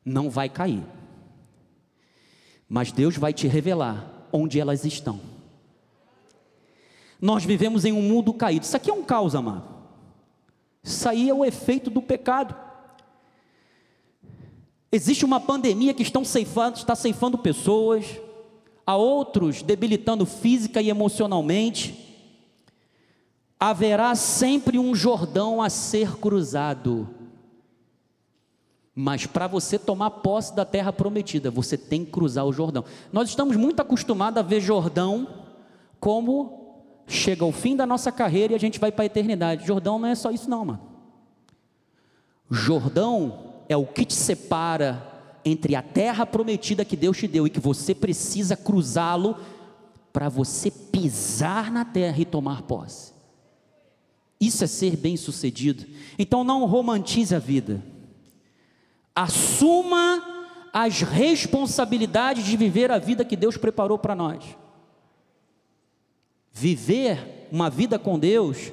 Speaker 1: Não vai cair. Mas Deus vai te revelar onde elas estão. Nós vivemos em um mundo caído. Isso aqui é um caos, amado. Isso aí é o efeito do pecado. Existe uma pandemia que estão ceifando, está ceifando pessoas, a outros debilitando física e emocionalmente. Haverá sempre um Jordão a ser cruzado. Mas para você tomar posse da terra prometida, você tem que cruzar o Jordão. Nós estamos muito acostumados a ver Jordão como chega o fim da nossa carreira e a gente vai para a eternidade. Jordão não é só isso, não, mano. Jordão é o que te separa entre a terra prometida que Deus te deu e que você precisa cruzá-lo para você pisar na terra e tomar posse. Isso é ser bem-sucedido. Então não romantize a vida. Assuma as responsabilidades de viver a vida que Deus preparou para nós. Viver uma vida com Deus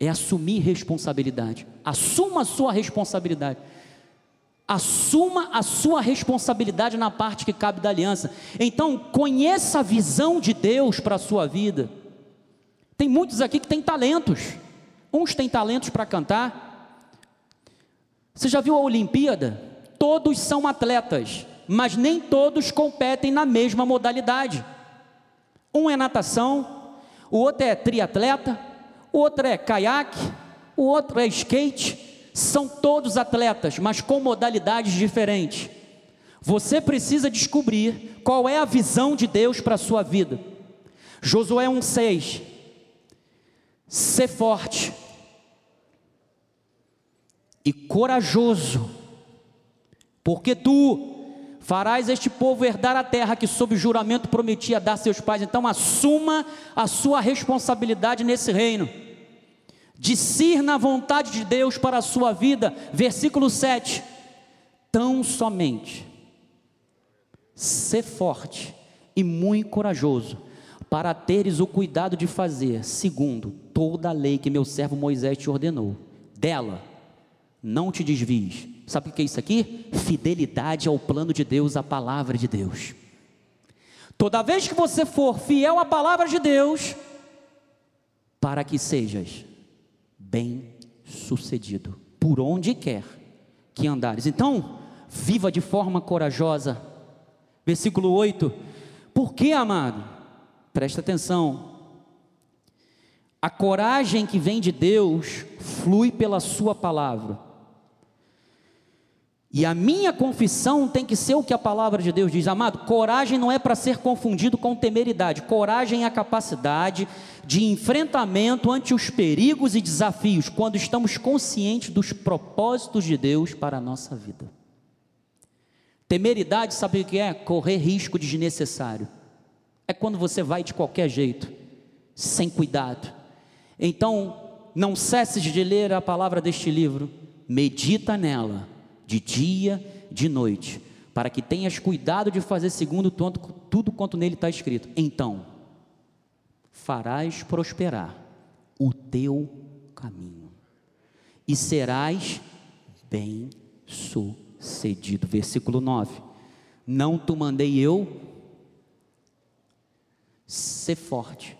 Speaker 1: é assumir responsabilidade. Assuma a sua responsabilidade. Assuma a sua responsabilidade na parte que cabe da aliança. Então, conheça a visão de Deus para a sua vida. Tem muitos aqui que têm talentos. Uns têm talentos para cantar. Você já viu a Olimpíada? Todos são atletas, mas nem todos competem na mesma modalidade. Um é natação, o outro é triatleta, o outro é caiaque, o outro é skate são todos atletas, mas com modalidades diferentes. Você precisa descobrir qual é a visão de Deus para a sua vida. Josué 1,6: Ser forte e corajoso, porque tu farás este povo herdar a terra que, sob juramento, prometia dar a seus pais. Então, assuma a sua responsabilidade nesse reino discirna a vontade de Deus para a sua vida, versículo 7. Tão somente, ser forte e muito corajoso, para teres o cuidado de fazer, segundo toda a lei que meu servo Moisés te ordenou. Dela, não te desvies. Sabe o que é isso aqui? Fidelidade ao plano de Deus, à palavra de Deus. Toda vez que você for fiel à palavra de Deus, para que sejas bem-sucedido, por onde quer que andares. Então, viva de forma corajosa. Versículo 8. Por que, amado? Presta atenção. A coragem que vem de Deus flui pela Sua palavra. E a minha confissão tem que ser o que a palavra de Deus diz, amado. Coragem não é para ser confundido com temeridade. Coragem é a capacidade de enfrentamento ante os perigos e desafios, quando estamos conscientes dos propósitos de Deus para a nossa vida. Temeridade, sabe o que é? Correr risco desnecessário. É quando você vai de qualquer jeito, sem cuidado. Então, não cesses de ler a palavra deste livro, medita nela de dia, de noite, para que tenhas cuidado de fazer segundo tudo quanto nele está escrito. Então, farás prosperar o teu caminho e serás bem sucedido. Versículo 9: Não te mandei eu ser forte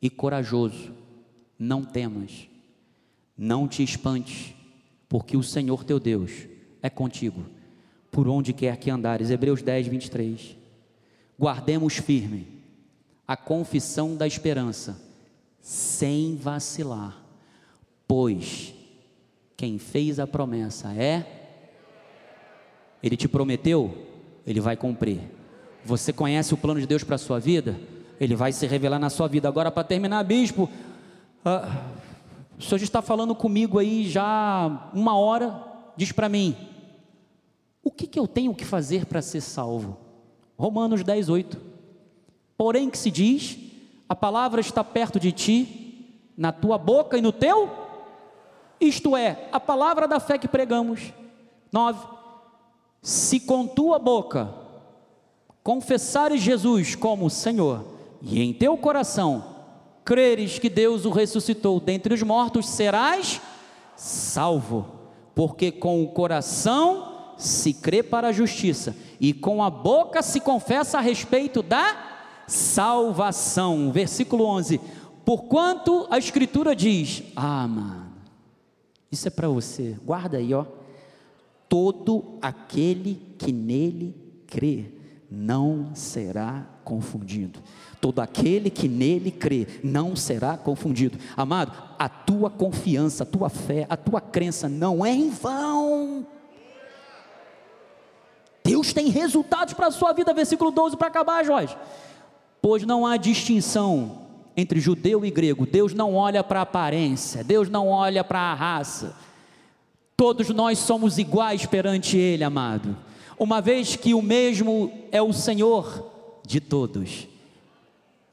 Speaker 1: e corajoso, não temas, não te espantes porque o Senhor teu Deus é contigo, por onde quer que andares. Hebreus 10, 23. Guardemos firme a confissão da esperança, sem vacilar, pois quem fez a promessa é. Ele te prometeu, ele vai cumprir. Você conhece o plano de Deus para a sua vida? Ele vai se revelar na sua vida. Agora, para terminar, bispo, uh, o senhor está falando comigo aí já uma hora, diz para mim, o que, que eu tenho que fazer para ser salvo? Romanos 10, 8. Porém, que se diz, a palavra está perto de ti, na tua boca e no teu isto é, a palavra da fé que pregamos. 9. Se com tua boca confessares Jesus como Senhor e em teu coração creres que Deus o ressuscitou dentre os mortos, serás salvo, porque com o coração se crê para a justiça e com a boca se confessa a respeito da salvação. Versículo 11: Porquanto a Escritura diz: Ah, mano, isso é para você, guarda aí, ó. Todo aquele que nele crê não será confundido. Todo aquele que nele crê não será confundido. Amado, a tua confiança, a tua fé, a tua crença não é em vão. Deus tem resultados para a sua vida, versículo 12 para acabar, Jorge. Pois não há distinção entre judeu e grego. Deus não olha para a aparência, Deus não olha para a raça. Todos nós somos iguais perante Ele, amado. Uma vez que o mesmo é o Senhor de todos,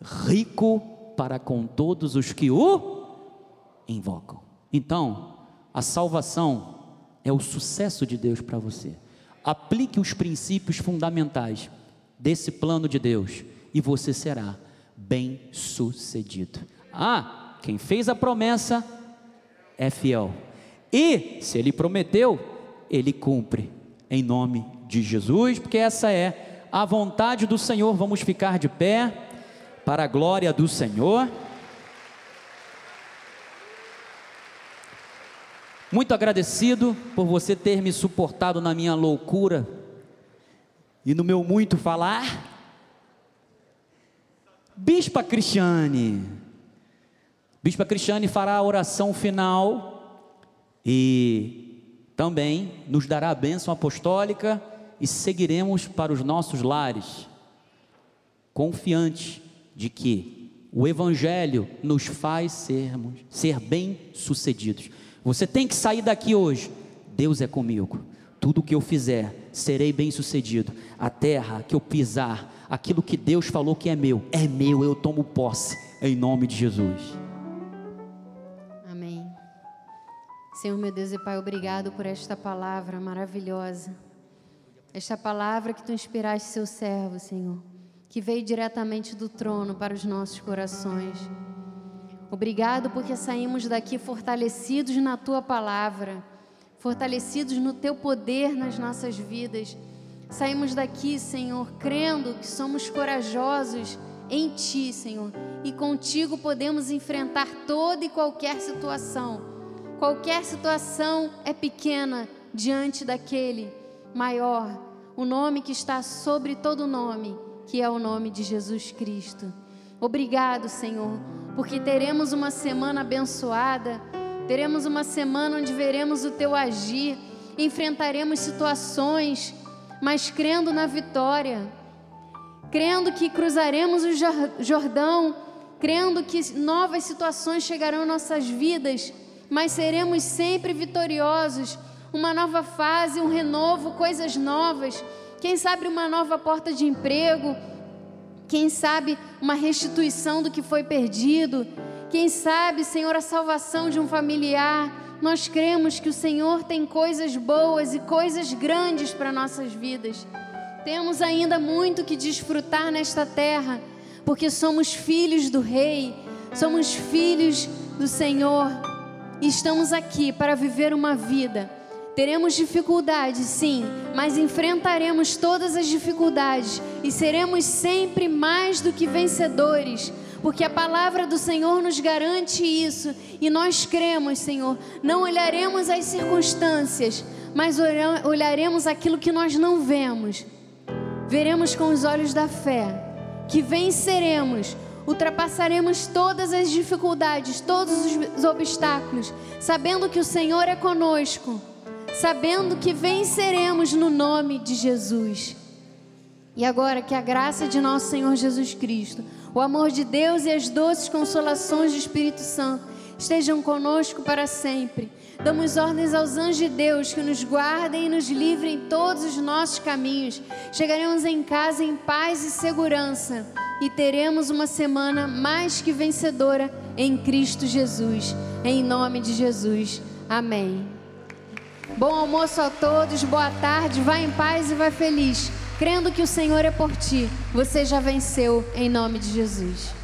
Speaker 1: rico para com todos os que o invocam. Então, a salvação é o sucesso de Deus para você aplique os princípios fundamentais desse plano de Deus e você será bem sucedido. Ah, quem fez a promessa é fiel. E se ele prometeu, ele cumpre em nome de Jesus, porque essa é a vontade do Senhor. Vamos ficar de pé para a glória do Senhor. Muito agradecido por você ter me suportado na minha loucura e no meu muito falar. Bispa Cristiane, Bispa Cristiane fará a oração final e também nos dará a bênção apostólica e seguiremos para os nossos lares, confiantes de que o Evangelho nos faz sermos, ser bem-sucedidos. Você tem que sair daqui hoje. Deus é comigo. Tudo o que eu fizer, serei bem-sucedido. A terra que eu pisar, aquilo que Deus falou que é meu, é meu, eu tomo posse, em nome de Jesus.
Speaker 2: Amém. Senhor, meu Deus e Pai, obrigado por esta palavra maravilhosa. Esta palavra que tu inspiraste seu servo, Senhor, que veio diretamente do trono para os nossos corações. Obrigado porque saímos daqui fortalecidos na tua palavra, fortalecidos no teu poder nas nossas vidas. Saímos daqui, Senhor, crendo que somos corajosos em ti, Senhor, e contigo podemos enfrentar toda e qualquer situação. Qualquer situação é pequena diante daquele maior, o nome que está sobre todo nome, que é o nome de Jesus Cristo. Obrigado, Senhor porque teremos uma semana abençoada, teremos uma semana onde veremos o teu agir, enfrentaremos situações, mas crendo na vitória, crendo que cruzaremos o Jordão, crendo que novas situações chegarão em nossas vidas, mas seremos sempre vitoriosos. Uma nova fase, um renovo, coisas novas. Quem sabe uma nova porta de emprego, quem sabe uma restituição do que foi perdido. Quem sabe, Senhor, a salvação de um familiar. Nós cremos que o Senhor tem coisas boas e coisas grandes para nossas vidas. Temos ainda muito que desfrutar nesta terra, porque somos filhos do Rei, somos filhos do Senhor e estamos aqui para viver uma vida Teremos dificuldades, sim, mas enfrentaremos todas as dificuldades e seremos sempre mais do que vencedores, porque a palavra do Senhor nos garante isso e nós cremos, Senhor. Não olharemos as circunstâncias, mas olharemos aquilo que nós não vemos. Veremos com os olhos da fé que venceremos, ultrapassaremos todas as dificuldades, todos os obstáculos, sabendo que o Senhor é conosco sabendo que venceremos no nome de Jesus. E agora que a graça de nosso Senhor Jesus Cristo, o amor de Deus e as doces consolações do Espírito Santo estejam conosco para sempre. Damos ordens aos anjos de Deus que nos guardem e nos livrem em todos os nossos caminhos. Chegaremos em casa em paz e segurança e teremos uma semana mais que vencedora em Cristo Jesus. Em nome de Jesus. Amém. Bom almoço a todos, boa tarde, vá em paz e vá feliz. Crendo que o Senhor é por ti, você já venceu em nome de Jesus.